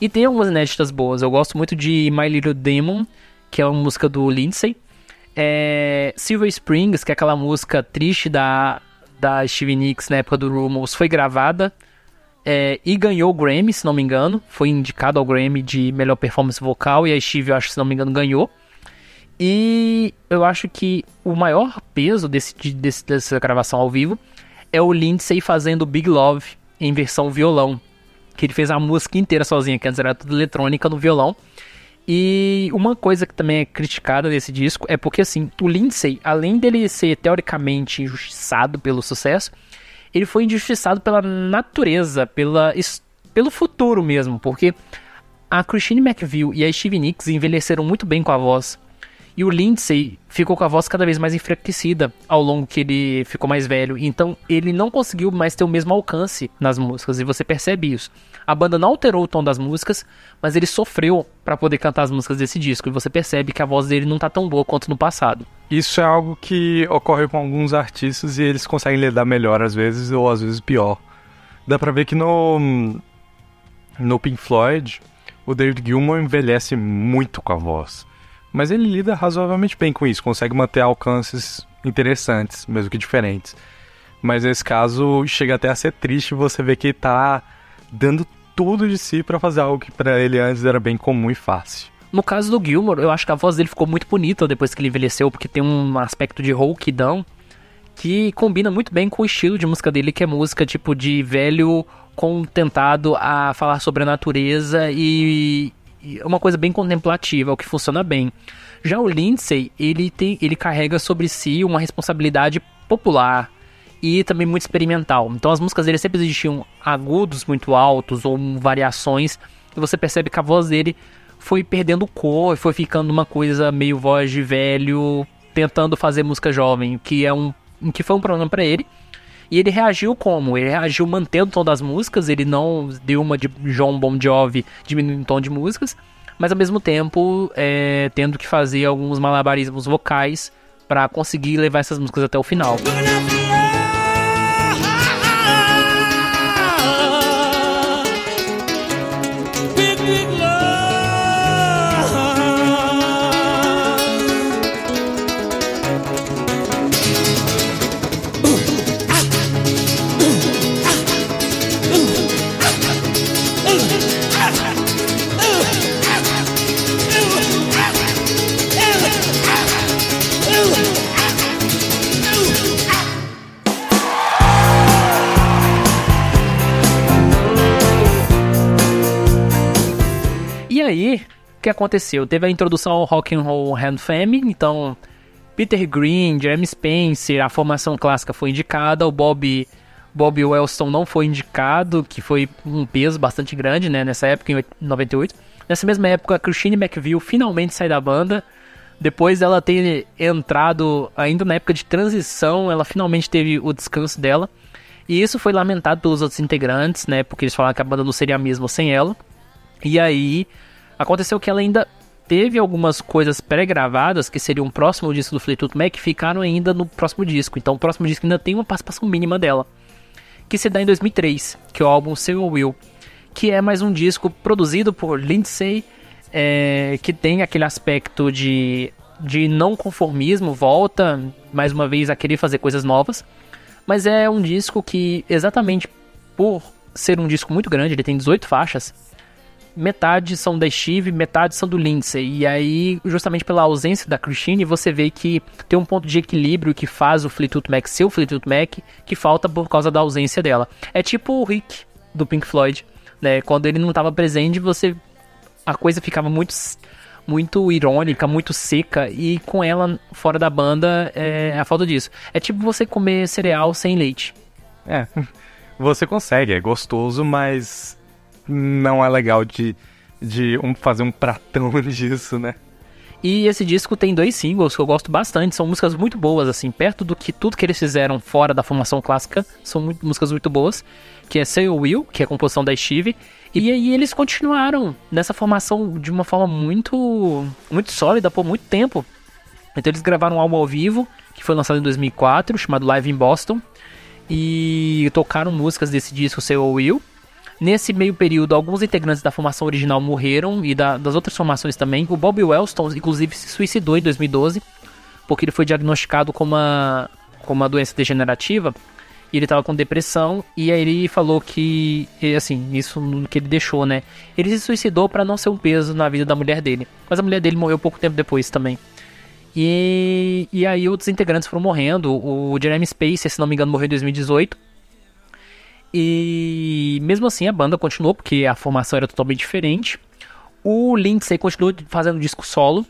E tem algumas inéditas boas. Eu gosto muito de My Little Demon, que é uma música do Lindsay. É Silver Springs, que é aquela música triste da da Stevie Nicks na época do Rumors foi gravada é, e ganhou o Grammy, se não me engano. Foi indicado ao Grammy de melhor performance vocal e a Stevie, eu acho, se não me engano, ganhou. E eu acho que o maior peso desse, desse, dessa gravação ao vivo é o Lindsay fazendo Big Love em versão violão. Que ele fez a música inteira sozinho, que antes era tudo eletrônica no violão. E uma coisa que também é criticada nesse disco é porque, assim, o Lindsay, além dele ser teoricamente injustiçado pelo sucesso, ele foi injustiçado pela natureza, pela, pelo futuro mesmo, porque a Christine McVille e a Stevie Nicks envelheceram muito bem com a voz. E o Lindsay ficou com a voz cada vez mais enfraquecida ao longo que ele ficou mais velho. Então ele não conseguiu mais ter o mesmo alcance nas músicas. E você percebe isso. A banda não alterou o tom das músicas, mas ele sofreu para poder cantar as músicas desse disco. E você percebe que a voz dele não tá tão boa quanto no passado. Isso é algo que ocorre com alguns artistas e eles conseguem lidar melhor às vezes ou às vezes pior. Dá pra ver que no, no Pink Floyd, o David Gilmour envelhece muito com a voz. Mas ele lida razoavelmente bem com isso, consegue manter alcances interessantes, mesmo que diferentes. Mas nesse caso, chega até a ser triste você ver que ele tá dando tudo de si para fazer algo que para ele antes era bem comum e fácil. No caso do Gilmore, eu acho que a voz dele ficou muito bonita depois que ele envelheceu, porque tem um aspecto de rouquidão que combina muito bem com o estilo de música dele, que é música tipo de velho contentado a falar sobre a natureza e, é uma coisa bem contemplativa, o que funciona bem. Já o Lindsay, ele, tem, ele carrega sobre si uma responsabilidade popular e também muito experimental. Então as músicas dele sempre existiam agudos muito altos ou variações e você percebe que a voz dele foi perdendo cor, foi ficando uma coisa meio voz de velho, tentando fazer música jovem, que é um que foi um problema para ele. E ele reagiu como? Ele reagiu mantendo o tom das músicas, ele não deu uma de João Bon Jovi diminuindo o tom de músicas, mas ao mesmo tempo é, tendo que fazer alguns malabarismos vocais para conseguir levar essas músicas até o final. Aí, o que aconteceu? Teve a introdução ao Rock and Roll Hand Fame, então Peter Green, Jeremy Spencer, a formação clássica foi indicada, o Bob Bob Wellston não foi indicado, que foi um peso bastante grande, né, nessa época, em 98. Nessa mesma época, a Christine McVie finalmente sai da banda. Depois dela ter entrado, ainda na época de transição, ela finalmente teve o descanso dela. E isso foi lamentado pelos outros integrantes, né, porque eles falaram que a banda não seria a mesma sem ela. E aí, Aconteceu que ela ainda teve algumas coisas pré-gravadas que seriam o próximo disco do Fleetwood Mac que ficaram ainda no próximo disco. Então o próximo disco ainda tem uma participação mínima dela, que se dá em 2003, que é o álbum Say Will, que é mais um disco produzido por Lindsay, é, que tem aquele aspecto de, de não conformismo, volta mais uma vez a querer fazer coisas novas, mas é um disco que exatamente por ser um disco muito grande, ele tem 18 faixas, metade são da Steve, metade são do Lindsay. E aí, justamente pela ausência da Christine, você vê que tem um ponto de equilíbrio que faz o Fleetwood Mac ser o Fleetwood Mac, que falta por causa da ausência dela. É tipo o Rick do Pink Floyd, né? Quando ele não estava presente, você a coisa ficava muito muito irônica, muito seca e com ela fora da banda é a falta disso. É tipo você comer cereal sem leite. É. Você consegue, é gostoso, mas não é legal de, de um, fazer um pratão disso, né? E esse disco tem dois singles que eu gosto bastante, são músicas muito boas, assim, perto do que tudo que eles fizeram fora da formação clássica, são muito, músicas muito boas, que é Say Will, que é a composição da Steve, e aí eles continuaram nessa formação de uma forma muito muito sólida por muito tempo. Então eles gravaram um álbum ao vivo, que foi lançado em 2004, chamado Live in Boston, e tocaram músicas desse disco Say Will, Nesse meio período, alguns integrantes da formação original morreram e da, das outras formações também. O Bob Wellston, inclusive, se suicidou em 2012 porque ele foi diagnosticado com uma, com uma doença degenerativa e ele estava com depressão e aí ele falou que assim isso que ele deixou né? Ele se suicidou para não ser um peso na vida da mulher dele mas a mulher dele morreu pouco tempo depois também. E, e aí outros integrantes foram morrendo. O Jeremy Space se não me engano morreu em 2018 e mesmo assim a banda continuou, porque a formação era totalmente diferente. O Lindsay continuou fazendo disco solo,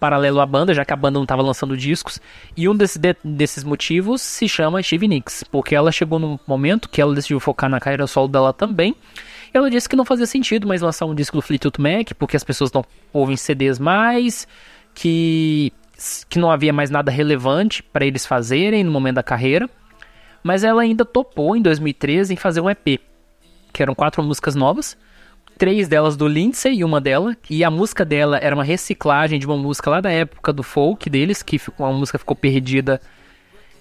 paralelo à banda, já que a banda não estava lançando discos. E um desse, de, desses motivos se chama Stevie Nicks, porque ela chegou num momento que ela decidiu focar na carreira solo dela também. Ela disse que não fazia sentido mais lançar um disco do Fleetwood Mac, porque as pessoas não ouvem CDs mais, que, que não havia mais nada relevante para eles fazerem no momento da carreira mas ela ainda topou em 2013 em fazer um EP, que eram quatro músicas novas, três delas do Lindsay e uma dela, e a música dela era uma reciclagem de uma música lá da época do folk deles, que uma música ficou perdida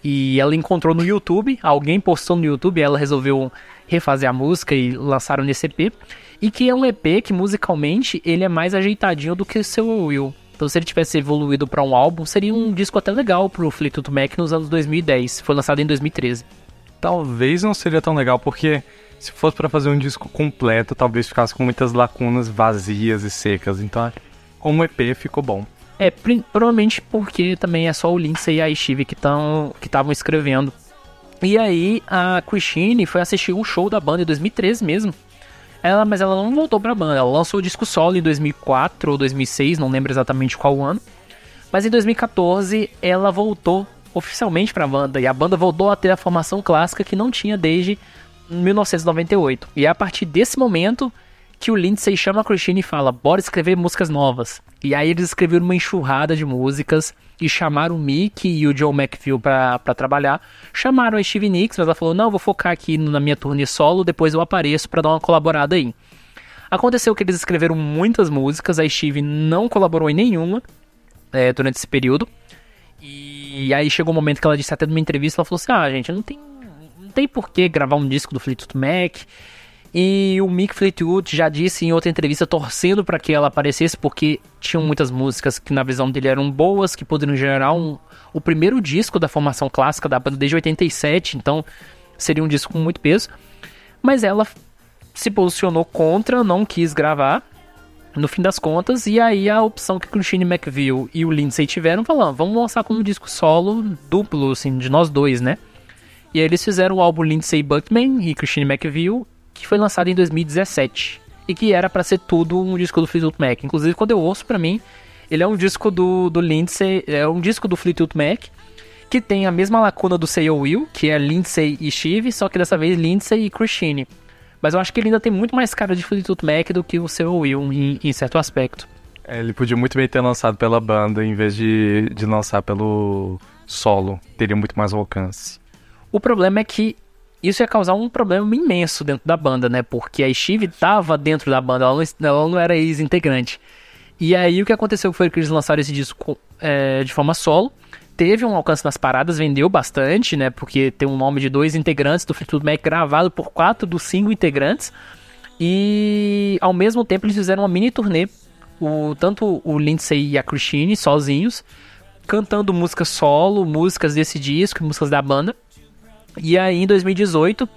e ela encontrou no YouTube, alguém postou no YouTube, ela resolveu refazer a música e lançaram nesse EP, e que é um EP que musicalmente ele é mais ajeitadinho do que o seu Will. Então, se ele tivesse evoluído para um álbum, seria um disco até legal pro Fleetwood Mac nos anos 2010. Foi lançado em 2013. Talvez não seria tão legal, porque se fosse para fazer um disco completo, talvez ficasse com muitas lacunas vazias e secas. Então, como EP ficou bom. É, provavelmente porque também é só o Lindsay e a Steve que estavam que escrevendo. E aí, a Christine foi assistir um show da banda em 2013 mesmo. Ela, mas ela não voltou pra banda. Ela lançou o disco solo em 2004 ou 2006, não lembro exatamente qual ano. Mas em 2014 ela voltou oficialmente pra banda e a banda voltou a ter a formação clássica que não tinha desde 1998. E é a partir desse momento que o Lindsay chama a Christine e fala: bora escrever músicas novas. E aí eles escreveram uma enxurrada de músicas e chamaram o Mick e o Joe McPhil pra, trabalhar. Chamaram a Stevie Nicks, mas ela falou: não, vou focar aqui na minha turnê solo, depois eu apareço para dar uma colaborada aí. Aconteceu que eles escreveram muitas músicas, a Stevie não colaborou em nenhuma é, durante esse período. E aí chegou um momento que ela disse até numa entrevista, ela falou assim: ah, gente, não tem, não tem por que gravar um disco do Fleetwood Mac. E o Mick Fleetwood já disse em outra entrevista torcendo para que ela aparecesse porque tinham muitas músicas que na visão dele eram boas, que poderiam gerar um, o primeiro disco da formação clássica da banda desde 87, então seria um disco com muito peso. Mas ela se posicionou contra, não quis gravar no fim das contas, e aí a opção que Christine McVille e o Lindsay tiveram, falando, vamos lançar como um disco solo duplo, assim, de nós dois, né? E aí eles fizeram o álbum Lindsay Buckman e Christine McVille, que foi lançado em 2017 e que era para ser tudo um disco do Fleetwood Mac. Inclusive, quando eu ouço para mim, ele é um disco do, do Lindsay, é um disco do Fleetwood Mac que tem a mesma lacuna do Say Will, que é Lindsay e Steve, só que dessa vez Lindsay e Christine. Mas eu acho que ele ainda tem muito mais cara de Fleetwood Mac do que o Say Will em, em certo aspecto. É, ele podia muito bem ter lançado pela banda em vez de, de lançar pelo solo. Teria muito mais alcance. O problema é que isso ia causar um problema imenso dentro da banda, né? Porque a Steve estava dentro da banda, ela não, ela não era ex-integrante. E aí o que aconteceu foi que eles lançaram esse disco é, de forma solo. Teve um alcance nas paradas, vendeu bastante, né? Porque tem um nome de dois integrantes do Fleetwood Mac gravado por quatro dos cinco integrantes. E ao mesmo tempo eles fizeram uma mini turnê, o, tanto o Lindsay e a Christine sozinhos, cantando músicas solo, músicas desse disco, músicas da banda. E aí em 2018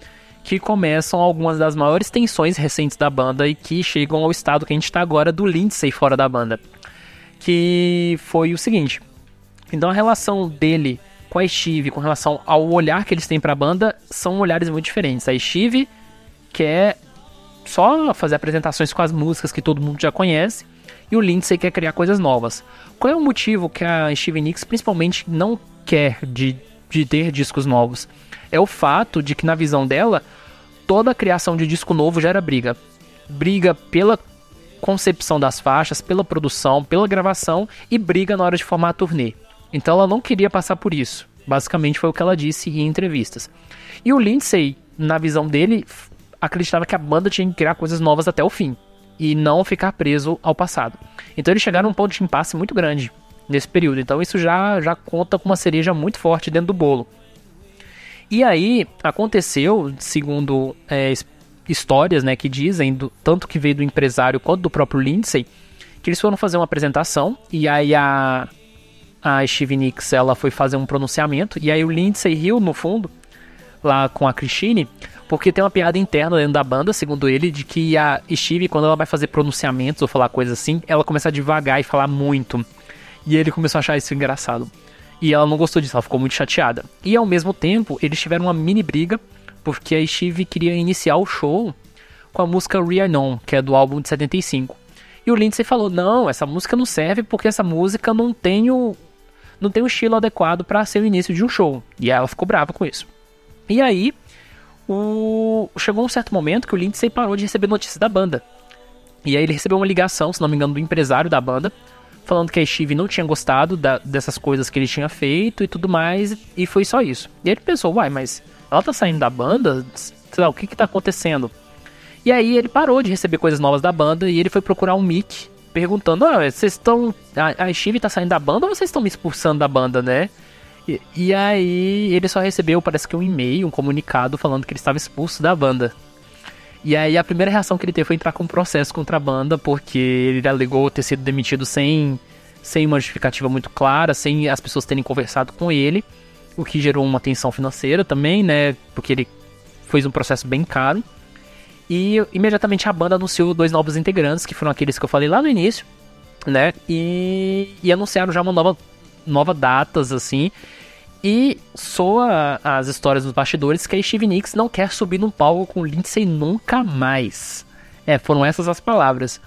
que começam algumas das maiores tensões recentes da banda e que chegam ao estado que a gente está agora do Lindsay fora da banda. Que foi o seguinte. Então a relação dele com a Steve, com relação ao olhar que eles têm para a banda, são olhares muito diferentes. A Steve quer só fazer apresentações com as músicas que todo mundo já conhece, e o Lindsay quer criar coisas novas. Qual é o motivo que a Steve Nicks principalmente não quer de, de ter discos novos? É o fato de que, na visão dela, toda a criação de disco novo já era briga. Briga pela concepção das faixas, pela produção, pela gravação e briga na hora de formar a turnê. Então ela não queria passar por isso. Basicamente foi o que ela disse em entrevistas. E o Lindsay, na visão dele, acreditava que a banda tinha que criar coisas novas até o fim e não ficar preso ao passado. Então eles chegaram a um ponto de impasse muito grande nesse período. Então isso já já conta com uma cereja muito forte dentro do bolo. E aí aconteceu, segundo é, histórias né, que dizem, do, tanto que veio do empresário quanto do próprio Lindsay, que eles foram fazer uma apresentação e aí a, a Steve Nicks ela foi fazer um pronunciamento e aí o Lindsay riu no fundo, lá com a Christine, porque tem uma piada interna dentro da banda, segundo ele, de que a Steve, quando ela vai fazer pronunciamentos ou falar coisas assim, ela começa a devagar e falar muito. E ele começou a achar isso engraçado. E ela não gostou disso, ela ficou muito chateada. E ao mesmo tempo, eles tiveram uma mini briga, porque a Steve queria iniciar o show com a música Rhiannon, que é do álbum de 75. E o Lindsay falou: "Não, essa música não serve porque essa música não tem o não tem o estilo adequado para ser o início de um show". E ela ficou brava com isso. E aí, o... chegou um certo momento que o Lindsay parou de receber notícias da banda. E aí ele recebeu uma ligação, se não me engano, do empresário da banda, falando que a Steve não tinha gostado da, dessas coisas que ele tinha feito e tudo mais, e foi só isso. E ele pensou, uai, mas ela tá saindo da banda? Sei lá, o que que tá acontecendo? E aí ele parou de receber coisas novas da banda e ele foi procurar um Mick, perguntando, ah, vocês estão... A, a Steve tá saindo da banda ou vocês estão me expulsando da banda, né? E, e aí ele só recebeu, parece que um e-mail, um comunicado falando que ele estava expulso da banda. E aí a primeira reação que ele teve foi entrar com um processo contra a banda, porque ele alegou ter sido demitido sem, sem uma justificativa muito clara, sem as pessoas terem conversado com ele, o que gerou uma tensão financeira também, né? Porque ele fez um processo bem caro. E imediatamente a banda anunciou dois novos integrantes, que foram aqueles que eu falei lá no início, né? E, e anunciaram já uma nova, nova datas, assim. E soa as histórias dos bastidores que a Steve Nicks não quer subir num palco com Lindsay nunca mais. É, foram essas as palavras.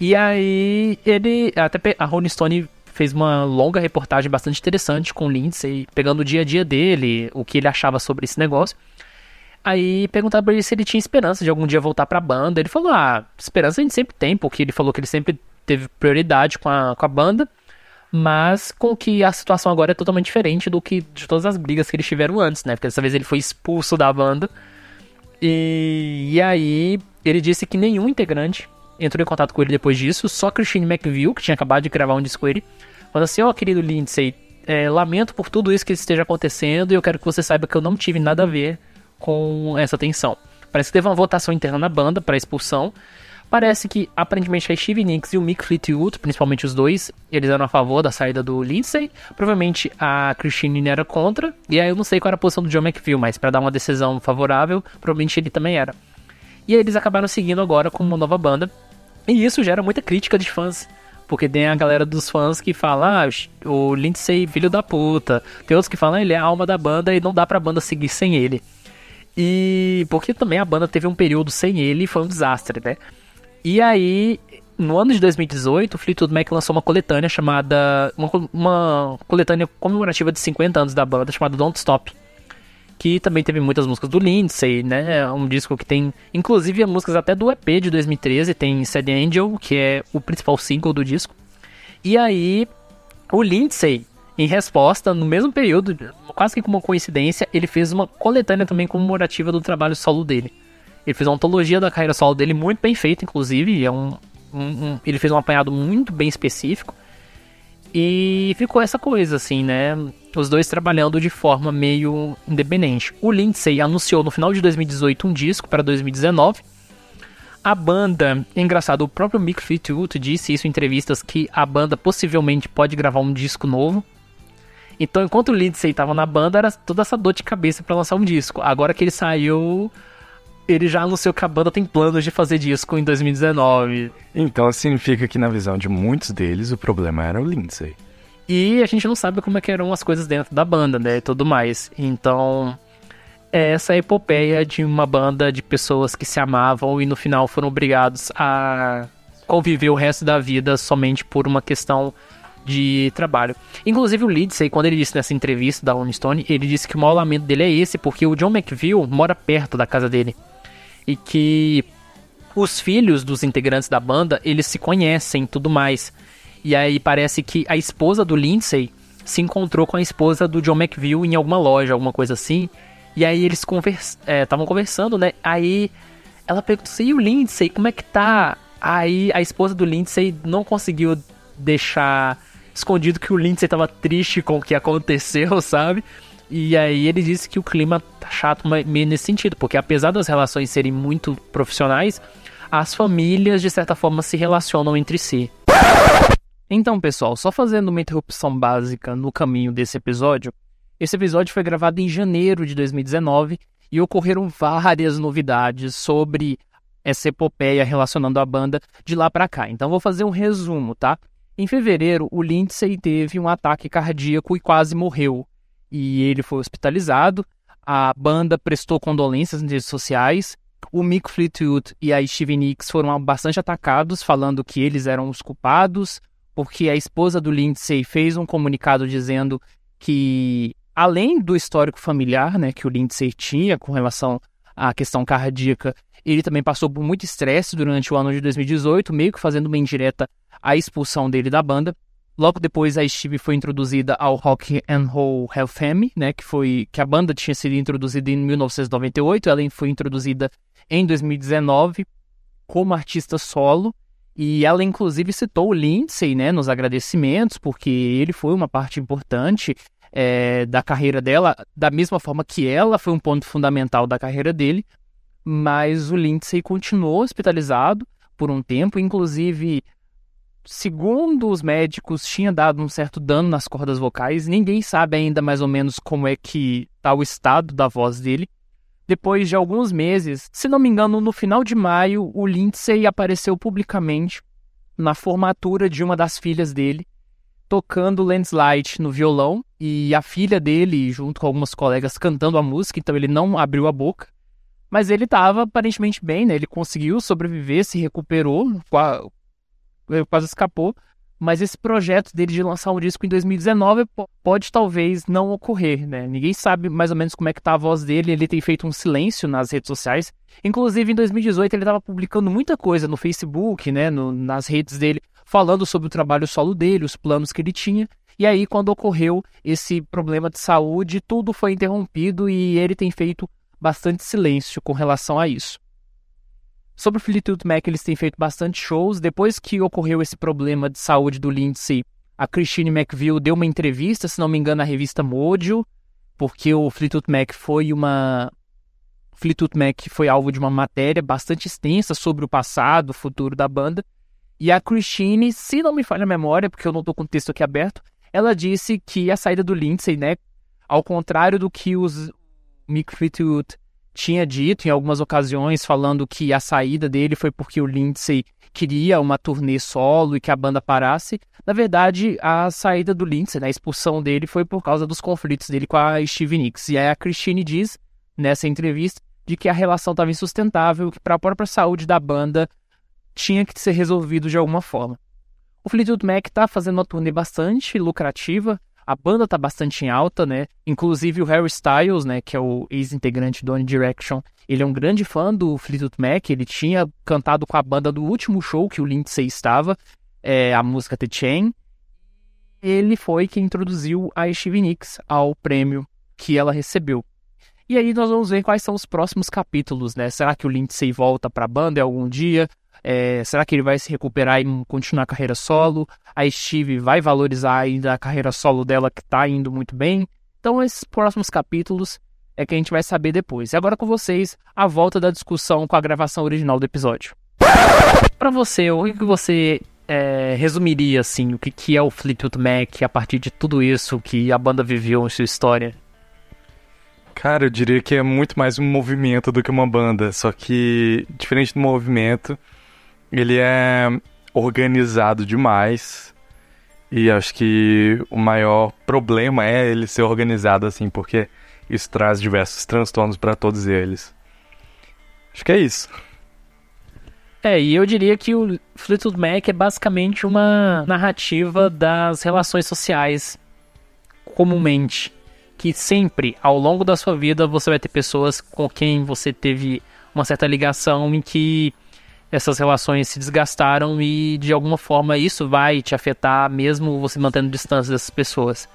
E aí ele. Até a Rolling Stone fez uma longa reportagem bastante interessante com o Lindsay, pegando o dia a dia dele, o que ele achava sobre esse negócio. Aí perguntaram pra ele se ele tinha esperança de algum dia voltar pra banda. Ele falou: Ah, esperança a gente sempre tem, porque ele falou que ele sempre teve prioridade com a, com a banda, mas com que a situação agora é totalmente diferente do que de todas as brigas que eles tiveram antes, né? Porque dessa vez ele foi expulso da banda. E, e aí ele disse que nenhum integrante entrou em contato com ele depois disso, só Christine McVille, que tinha acabado de gravar um disco com ele, falando assim: Ó, oh, querido Lindsay, é, lamento por tudo isso que esteja acontecendo e eu quero que você saiba que eu não tive nada a ver com essa tensão. Parece que teve uma votação interna na banda para expulsão. Parece que aparentemente a Steve Nicks e o Mick Fleetwood, principalmente os dois, eles eram a favor da saída do Lindsay. Provavelmente a Christine era contra. E aí eu não sei qual era a posição do John McVille, mas para dar uma decisão favorável, provavelmente ele também era. E aí eles acabaram seguindo agora com uma nova banda. E isso gera muita crítica de fãs. Porque tem a galera dos fãs que fala, ah, o Lindsay filho da puta. Tem outros que falam, ah, ele é a alma da banda e não dá pra banda seguir sem ele. E porque também a banda teve um período sem ele e foi um desastre, né? E aí, no ano de 2018, o Fleetwood Mac lançou uma coletânea chamada. Uma, uma coletânea comemorativa de 50 anos da banda chamada Don't Stop. Que também teve muitas músicas do Lindsay, né? É um disco que tem, inclusive, músicas até do EP de 2013. Tem Sad Angel, que é o principal single do disco. E aí, o Lindsay em resposta, no mesmo período, quase que como uma coincidência, ele fez uma coletânea também comemorativa do trabalho solo dele. Ele fez uma antologia da carreira solo dele muito bem feita, inclusive. É um, um, um, ele fez um apanhado muito bem específico. E ficou essa coisa, assim, né? Os dois trabalhando de forma meio independente. O Lindsay anunciou no final de 2018 um disco para 2019. A banda, engraçado, o próprio Mick Fleetwood disse isso em entrevistas que a banda possivelmente pode gravar um disco novo então, enquanto o Lindsay estava na banda, era toda essa dor de cabeça para lançar um disco. Agora que ele saiu, ele já anunciou que a banda tem planos de fazer disco em 2019. Então significa que na visão de muitos deles o problema era o Lindsay. E a gente não sabe como é que eram as coisas dentro da banda, né, e tudo mais. Então, é essa epopeia de uma banda de pessoas que se amavam e no final foram obrigados a conviver o resto da vida somente por uma questão de trabalho. Inclusive o Lindsay, quando ele disse nessa entrevista da Rolling Stone, ele disse que o maior lamento dele é esse, porque o John McVille mora perto da casa dele. E que os filhos dos integrantes da banda, eles se conhecem e tudo mais. E aí parece que a esposa do Lindsay se encontrou com a esposa do John McVille em alguma loja, alguma coisa assim. E aí eles estavam convers é, conversando, né? Aí ela perguntou assim, e o Lindsay, como é que tá? Aí a esposa do Lindsay não conseguiu deixar escondido que o Lindsay tava triste com o que aconteceu, sabe? E aí ele disse que o clima tá chato meio nesse sentido, porque apesar das relações serem muito profissionais, as famílias de certa forma se relacionam entre si. Então, pessoal, só fazendo uma interrupção básica no caminho desse episódio. Esse episódio foi gravado em janeiro de 2019 e ocorreram várias novidades sobre essa epopeia relacionando a banda de lá para cá. Então vou fazer um resumo, tá? Em fevereiro, o Lindsay teve um ataque cardíaco e quase morreu. E ele foi hospitalizado. A banda prestou condolências nas redes sociais. O Mick Fleetwood e a Stevie Nicks foram bastante atacados, falando que eles eram os culpados, porque a esposa do Lindsay fez um comunicado dizendo que, além do histórico familiar né, que o Lindsay tinha com relação à questão cardíaca, ele também passou por muito estresse durante o ano de 2018, meio que fazendo uma indireta à expulsão dele da banda. Logo depois, a Steve foi introduzida ao Rock and Roll Hall of Fame, né, que foi que a banda tinha sido introduzida em 1998, ela foi introduzida em 2019 como artista solo. E ela, inclusive, citou o Lindsay né, nos agradecimentos, porque ele foi uma parte importante é, da carreira dela, da mesma forma que ela foi um ponto fundamental da carreira dele mas o Lindsay continuou hospitalizado por um tempo, inclusive, segundo os médicos, tinha dado um certo dano nas cordas vocais. Ninguém sabe ainda mais ou menos como é que está o estado da voz dele. Depois de alguns meses, se não me engano, no final de maio, o Lindsay apareceu publicamente na formatura de uma das filhas dele, tocando Landslide no violão, e a filha dele, junto com algumas colegas, cantando a música, então ele não abriu a boca. Mas ele estava aparentemente bem, né? Ele conseguiu sobreviver, se recuperou, quase escapou. mas esse projeto dele de lançar um disco em 2019 pode talvez não ocorrer, né? Ninguém sabe mais ou menos como é que tá a voz dele, ele tem feito um silêncio nas redes sociais. Inclusive em 2018 ele estava publicando muita coisa no Facebook, né, no, nas redes dele, falando sobre o trabalho solo dele, os planos que ele tinha. E aí quando ocorreu esse problema de saúde, tudo foi interrompido e ele tem feito bastante silêncio com relação a isso. Sobre o Fleetwood Mac, eles têm feito bastante shows. Depois que ocorreu esse problema de saúde do Lindsay, a Christine McVille deu uma entrevista, se não me engano, na revista Mojo, porque o Fleetwood Mac foi uma Fleetwood Mac foi alvo de uma matéria bastante extensa sobre o passado, o futuro da banda. E a Christine, se não me falha a memória, porque eu não estou com o texto aqui aberto, ela disse que a saída do Lindsay, né, ao contrário do que os Mick Fleetwood tinha dito em algumas ocasiões, falando que a saída dele foi porque o Lindsay queria uma turnê solo e que a banda parasse. Na verdade, a saída do Lindsay, né, a expulsão dele, foi por causa dos conflitos dele com a Stevie Nicks. E aí a Christine diz, nessa entrevista, de que a relação estava insustentável, que para a própria saúde da banda tinha que ser resolvido de alguma forma. O Fleetwood Mac está fazendo uma turnê bastante lucrativa, a banda tá bastante em alta, né? Inclusive o Harry Styles, né, que é o ex-integrante do One Direction, ele é um grande fã do Fleetwood Mac, ele tinha cantado com a banda do último show que o Lindsay estava, é, a música The Chain. Ele foi quem introduziu a Stevie Nicks ao prêmio que ela recebeu. E aí nós vamos ver quais são os próximos capítulos, né? Será que o Lindsay volta para a banda algum dia? É, será que ele vai se recuperar e continuar a carreira solo? A Steve vai valorizar ainda a carreira solo dela, que está indo muito bem? Então, esses próximos capítulos é que a gente vai saber depois. E agora com vocês, a volta da discussão com a gravação original do episódio. Para você, o que você é, resumiria assim, o que, que é o Fleetwood Mac a partir de tudo isso que a banda viveu em sua história? Cara, eu diria que é muito mais um movimento do que uma banda, só que diferente do movimento, ele é organizado demais. E acho que o maior problema é ele ser organizado assim, porque isso traz diversos transtornos para todos eles. Acho que é isso. É, e eu diria que o Fleetwood Mac é basicamente uma narrativa das relações sociais comumente. Que sempre, ao longo da sua vida, você vai ter pessoas com quem você teve uma certa ligação em que essas relações se desgastaram e de alguma forma isso vai te afetar mesmo você mantendo distância dessas pessoas.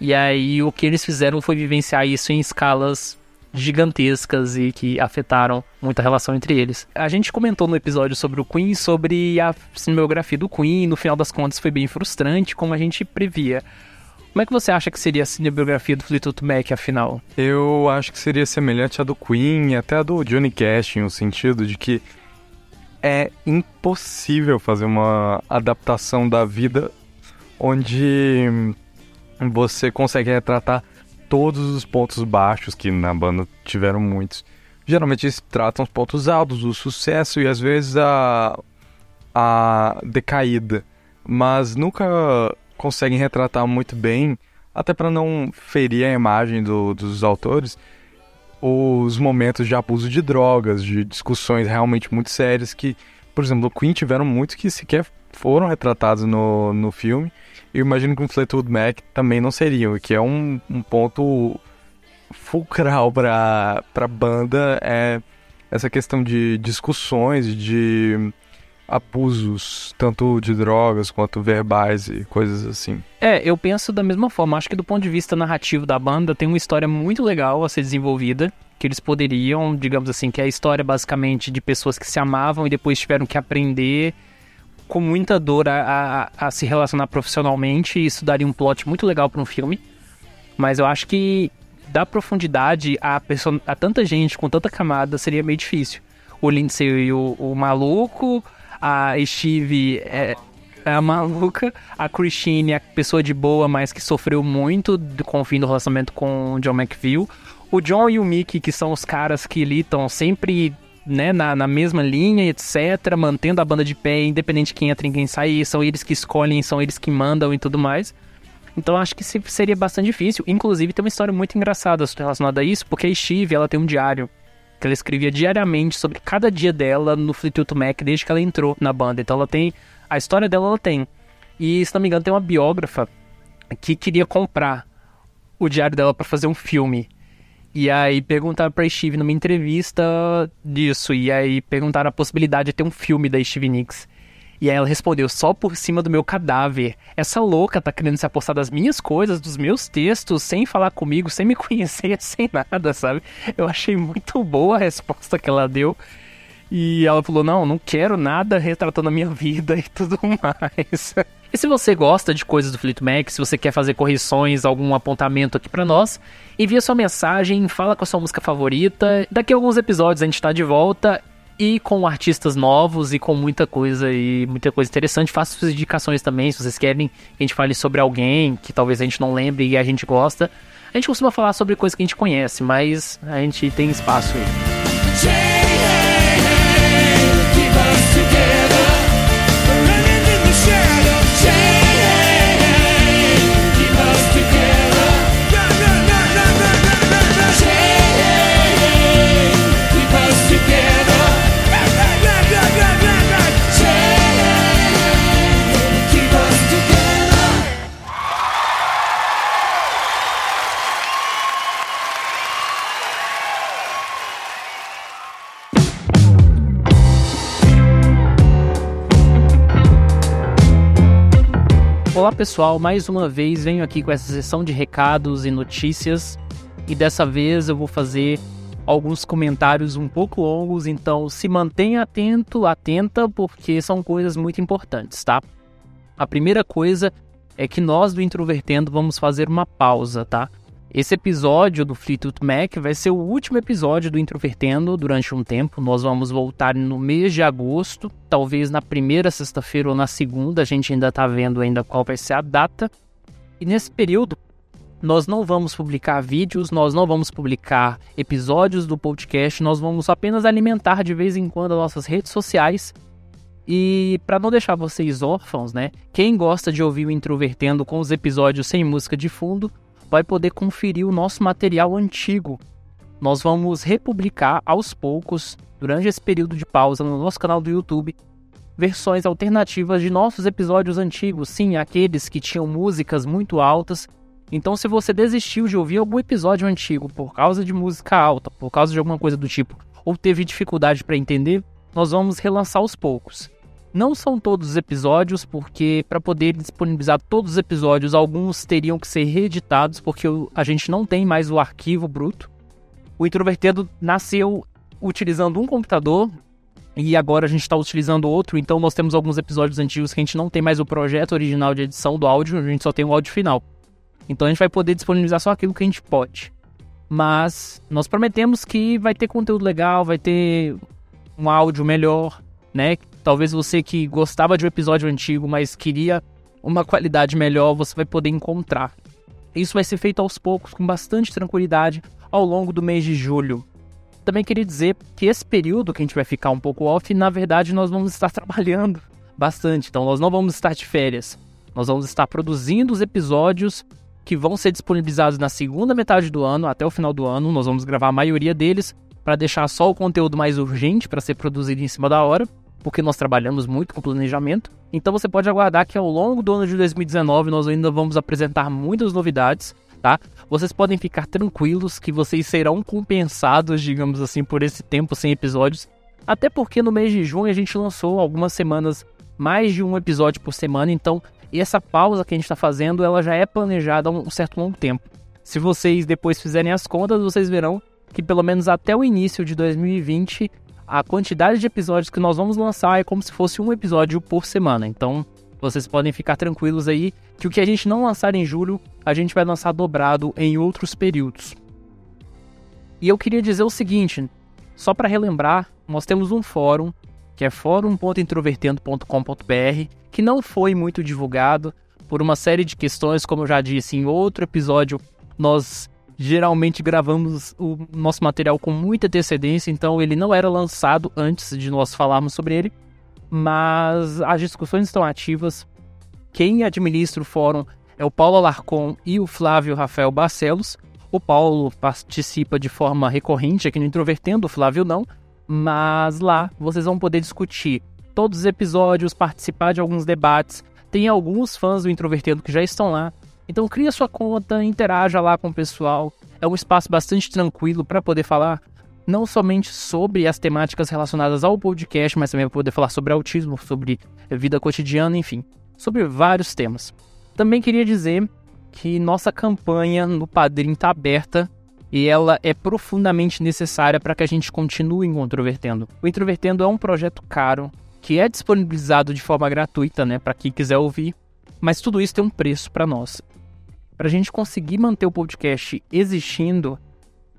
E aí o que eles fizeram foi vivenciar isso em escalas gigantescas e que afetaram muita relação entre eles. A gente comentou no episódio sobre o Queen, sobre a cinematografia do Queen, no final das contas foi bem frustrante, como a gente previa. Como é que você acha que seria a cinebiografia do Fleetwood Mac, afinal? Eu acho que seria semelhante à do Queen e até à do Johnny Cash, no sentido de que é impossível fazer uma adaptação da vida onde você consegue retratar todos os pontos baixos que na banda tiveram muitos. Geralmente eles tratam os pontos altos, o sucesso e às vezes a, a decaída, mas nunca conseguem retratar muito bem, até para não ferir a imagem do, dos autores, os momentos de abuso de drogas, de discussões realmente muito sérias que, por exemplo, o Queen tiveram muitos que sequer foram retratados no, no filme. E eu imagino que o Fleetwood Mac também não seriam, que é um, um ponto fulcral para a banda é essa questão de discussões, de abusos, tanto de drogas quanto verbais e coisas assim. É, eu penso da mesma forma. Acho que do ponto de vista narrativo da banda, tem uma história muito legal a ser desenvolvida. Que eles poderiam, digamos assim, que é a história basicamente de pessoas que se amavam e depois tiveram que aprender com muita dor a, a, a se relacionar profissionalmente. Isso daria um plot muito legal para um filme. Mas eu acho que dar profundidade a, a tanta gente com tanta camada seria meio difícil. O Lindsay e o, o maluco, a Steve é, é a maluca, a Christine é a pessoa de boa, mas que sofreu muito com o fim do relacionamento com o John McVille. O John e o Mickey, que são os caras que estão sempre né, na, na mesma linha, etc., mantendo a banda de pé, independente de quem entra e quem sai, são eles que escolhem, são eles que mandam e tudo mais. Então acho que seria bastante difícil. Inclusive tem uma história muito engraçada relacionada a isso, porque a Steve ela tem um diário que ela escrevia diariamente sobre cada dia dela no Fleetwood Mac desde que ela entrou na banda. Então ela tem a história dela ela tem. E, se não me engano, tem uma biógrafa que queria comprar o diário dela para fazer um filme. E aí perguntaram pra Steve numa entrevista disso. E aí perguntaram a possibilidade de ter um filme da Steve Nicks. E aí ela respondeu, só por cima do meu cadáver. Essa louca tá querendo se apostar das minhas coisas, dos meus textos, sem falar comigo, sem me conhecer, sem nada, sabe? Eu achei muito boa a resposta que ela deu. E ela falou, não, não quero nada retratando a minha vida e tudo mais. E se você gosta de coisas do Fleetwood Mac, se você quer fazer correções, algum apontamento aqui para nós, envia sua mensagem, fala com a sua música favorita. Daqui a alguns episódios a gente tá de volta e com artistas novos e com muita coisa e muita coisa interessante. Faça suas indicações também, se vocês querem que a gente fale sobre alguém que talvez a gente não lembre e a gente gosta. A gente costuma falar sobre coisas que a gente conhece, mas a gente tem espaço aí. Olá pessoal, mais uma vez venho aqui com essa sessão de recados e notícias e dessa vez eu vou fazer alguns comentários um pouco longos, então se mantenha atento, atenta, porque são coisas muito importantes, tá? A primeira coisa é que nós do Introvertendo vamos fazer uma pausa, tá? Esse episódio do Fleetwood Mac vai ser o último episódio do Introvertendo durante um tempo. Nós vamos voltar no mês de agosto, talvez na primeira sexta-feira ou na segunda, a gente ainda está vendo ainda qual vai ser a data. E nesse período, nós não vamos publicar vídeos, nós não vamos publicar episódios do podcast, nós vamos apenas alimentar de vez em quando as nossas redes sociais. E para não deixar vocês órfãos, né? Quem gosta de ouvir o Introvertendo com os episódios sem música de fundo, vai poder conferir o nosso material antigo. Nós vamos republicar aos poucos, durante esse período de pausa, no nosso canal do YouTube, versões alternativas de nossos episódios antigos, sim, aqueles que tinham músicas muito altas. Então, se você desistiu de ouvir algum episódio antigo por causa de música alta, por causa de alguma coisa do tipo, ou teve dificuldade para entender, nós vamos relançar aos poucos. Não são todos os episódios, porque para poder disponibilizar todos os episódios, alguns teriam que ser reeditados, porque a gente não tem mais o arquivo bruto. O Introvertido nasceu utilizando um computador e agora a gente está utilizando outro, então nós temos alguns episódios antigos que a gente não tem mais o projeto original de edição do áudio, a gente só tem o áudio final. Então a gente vai poder disponibilizar só aquilo que a gente pode. Mas nós prometemos que vai ter conteúdo legal, vai ter um áudio melhor, né? Talvez você que gostava de um episódio antigo, mas queria uma qualidade melhor, você vai poder encontrar. Isso vai ser feito aos poucos, com bastante tranquilidade, ao longo do mês de julho. Também queria dizer que esse período que a gente vai ficar um pouco off, na verdade nós vamos estar trabalhando bastante, então nós não vamos estar de férias. Nós vamos estar produzindo os episódios que vão ser disponibilizados na segunda metade do ano, até o final do ano. Nós vamos gravar a maioria deles para deixar só o conteúdo mais urgente para ser produzido em cima da hora porque nós trabalhamos muito com planejamento. Então você pode aguardar que ao longo do ano de 2019 nós ainda vamos apresentar muitas novidades, tá? Vocês podem ficar tranquilos que vocês serão compensados, digamos assim, por esse tempo sem episódios. Até porque no mês de junho a gente lançou algumas semanas mais de um episódio por semana, então essa pausa que a gente está fazendo ela já é planejada há um certo longo tempo. Se vocês depois fizerem as contas, vocês verão que pelo menos até o início de 2020 a quantidade de episódios que nós vamos lançar é como se fosse um episódio por semana. Então, vocês podem ficar tranquilos aí que o que a gente não lançar em julho, a gente vai lançar dobrado em outros períodos. E eu queria dizer o seguinte, só para relembrar, nós temos um fórum, que é fórum.introvertendo.com.br, que não foi muito divulgado por uma série de questões, como eu já disse em outro episódio, nós geralmente gravamos o nosso material com muita antecedência, então ele não era lançado antes de nós falarmos sobre ele, mas as discussões estão ativas. Quem administra o fórum é o Paulo Alarcon e o Flávio Rafael Barcelos. O Paulo participa de forma recorrente aqui no Introvertendo, o Flávio não, mas lá vocês vão poder discutir todos os episódios, participar de alguns debates, Tem alguns fãs do Introvertendo que já estão lá. Então cria sua conta, interaja lá com o pessoal. É um espaço bastante tranquilo para poder falar não somente sobre as temáticas relacionadas ao podcast, mas também para poder falar sobre autismo, sobre vida cotidiana, enfim, sobre vários temas. Também queria dizer que nossa campanha no Padrim está aberta e ela é profundamente necessária para que a gente continue o Introvertendo. O Introvertendo é um projeto caro que é disponibilizado de forma gratuita, né, para quem quiser ouvir, mas tudo isso tem um preço para nós. Para a gente conseguir manter o podcast existindo,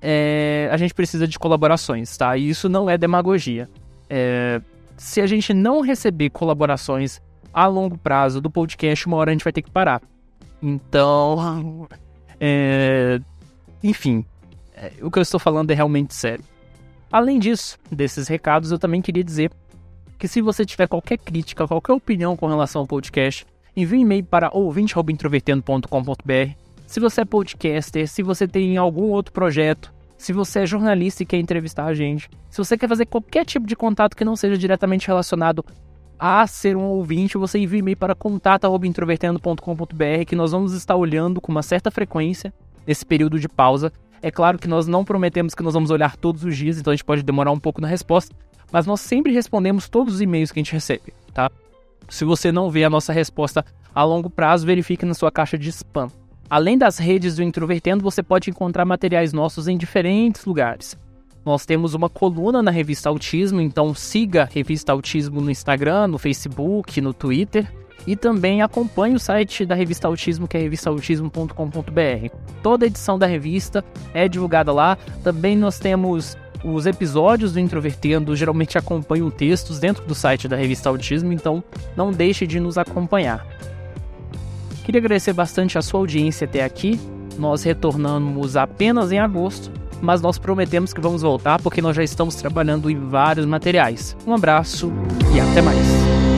é, a gente precisa de colaborações, tá? E isso não é demagogia. É, se a gente não receber colaborações a longo prazo do podcast, uma hora a gente vai ter que parar. Então, é, enfim, é, o que eu estou falando é realmente sério. Além disso, desses recados, eu também queria dizer que se você tiver qualquer crítica, qualquer opinião com relação ao podcast, envie um e-mail para ouvinte.introvertendo.com.br. Se você é podcaster, se você tem algum outro projeto, se você é jornalista e quer entrevistar a gente, se você quer fazer qualquer tipo de contato que não seja diretamente relacionado a ser um ouvinte, você envia e-mail para contato.introvertendo.com.br que nós vamos estar olhando com uma certa frequência nesse período de pausa. É claro que nós não prometemos que nós vamos olhar todos os dias, então a gente pode demorar um pouco na resposta, mas nós sempre respondemos todos os e-mails que a gente recebe, tá? Se você não vê a nossa resposta a longo prazo, verifique na sua caixa de spam. Além das redes do Introvertendo, você pode encontrar materiais nossos em diferentes lugares. Nós temos uma coluna na revista Autismo, então siga a revista Autismo no Instagram, no Facebook, no Twitter e também acompanhe o site da revista Autismo, que é revistaautismo.com.br. Toda edição da revista é divulgada lá. Também nós temos os episódios do Introvertendo geralmente acompanham textos dentro do site da revista Autismo, então não deixe de nos acompanhar. Queria agradecer bastante a sua audiência até aqui. Nós retornamos apenas em agosto, mas nós prometemos que vamos voltar porque nós já estamos trabalhando em vários materiais. Um abraço e até mais.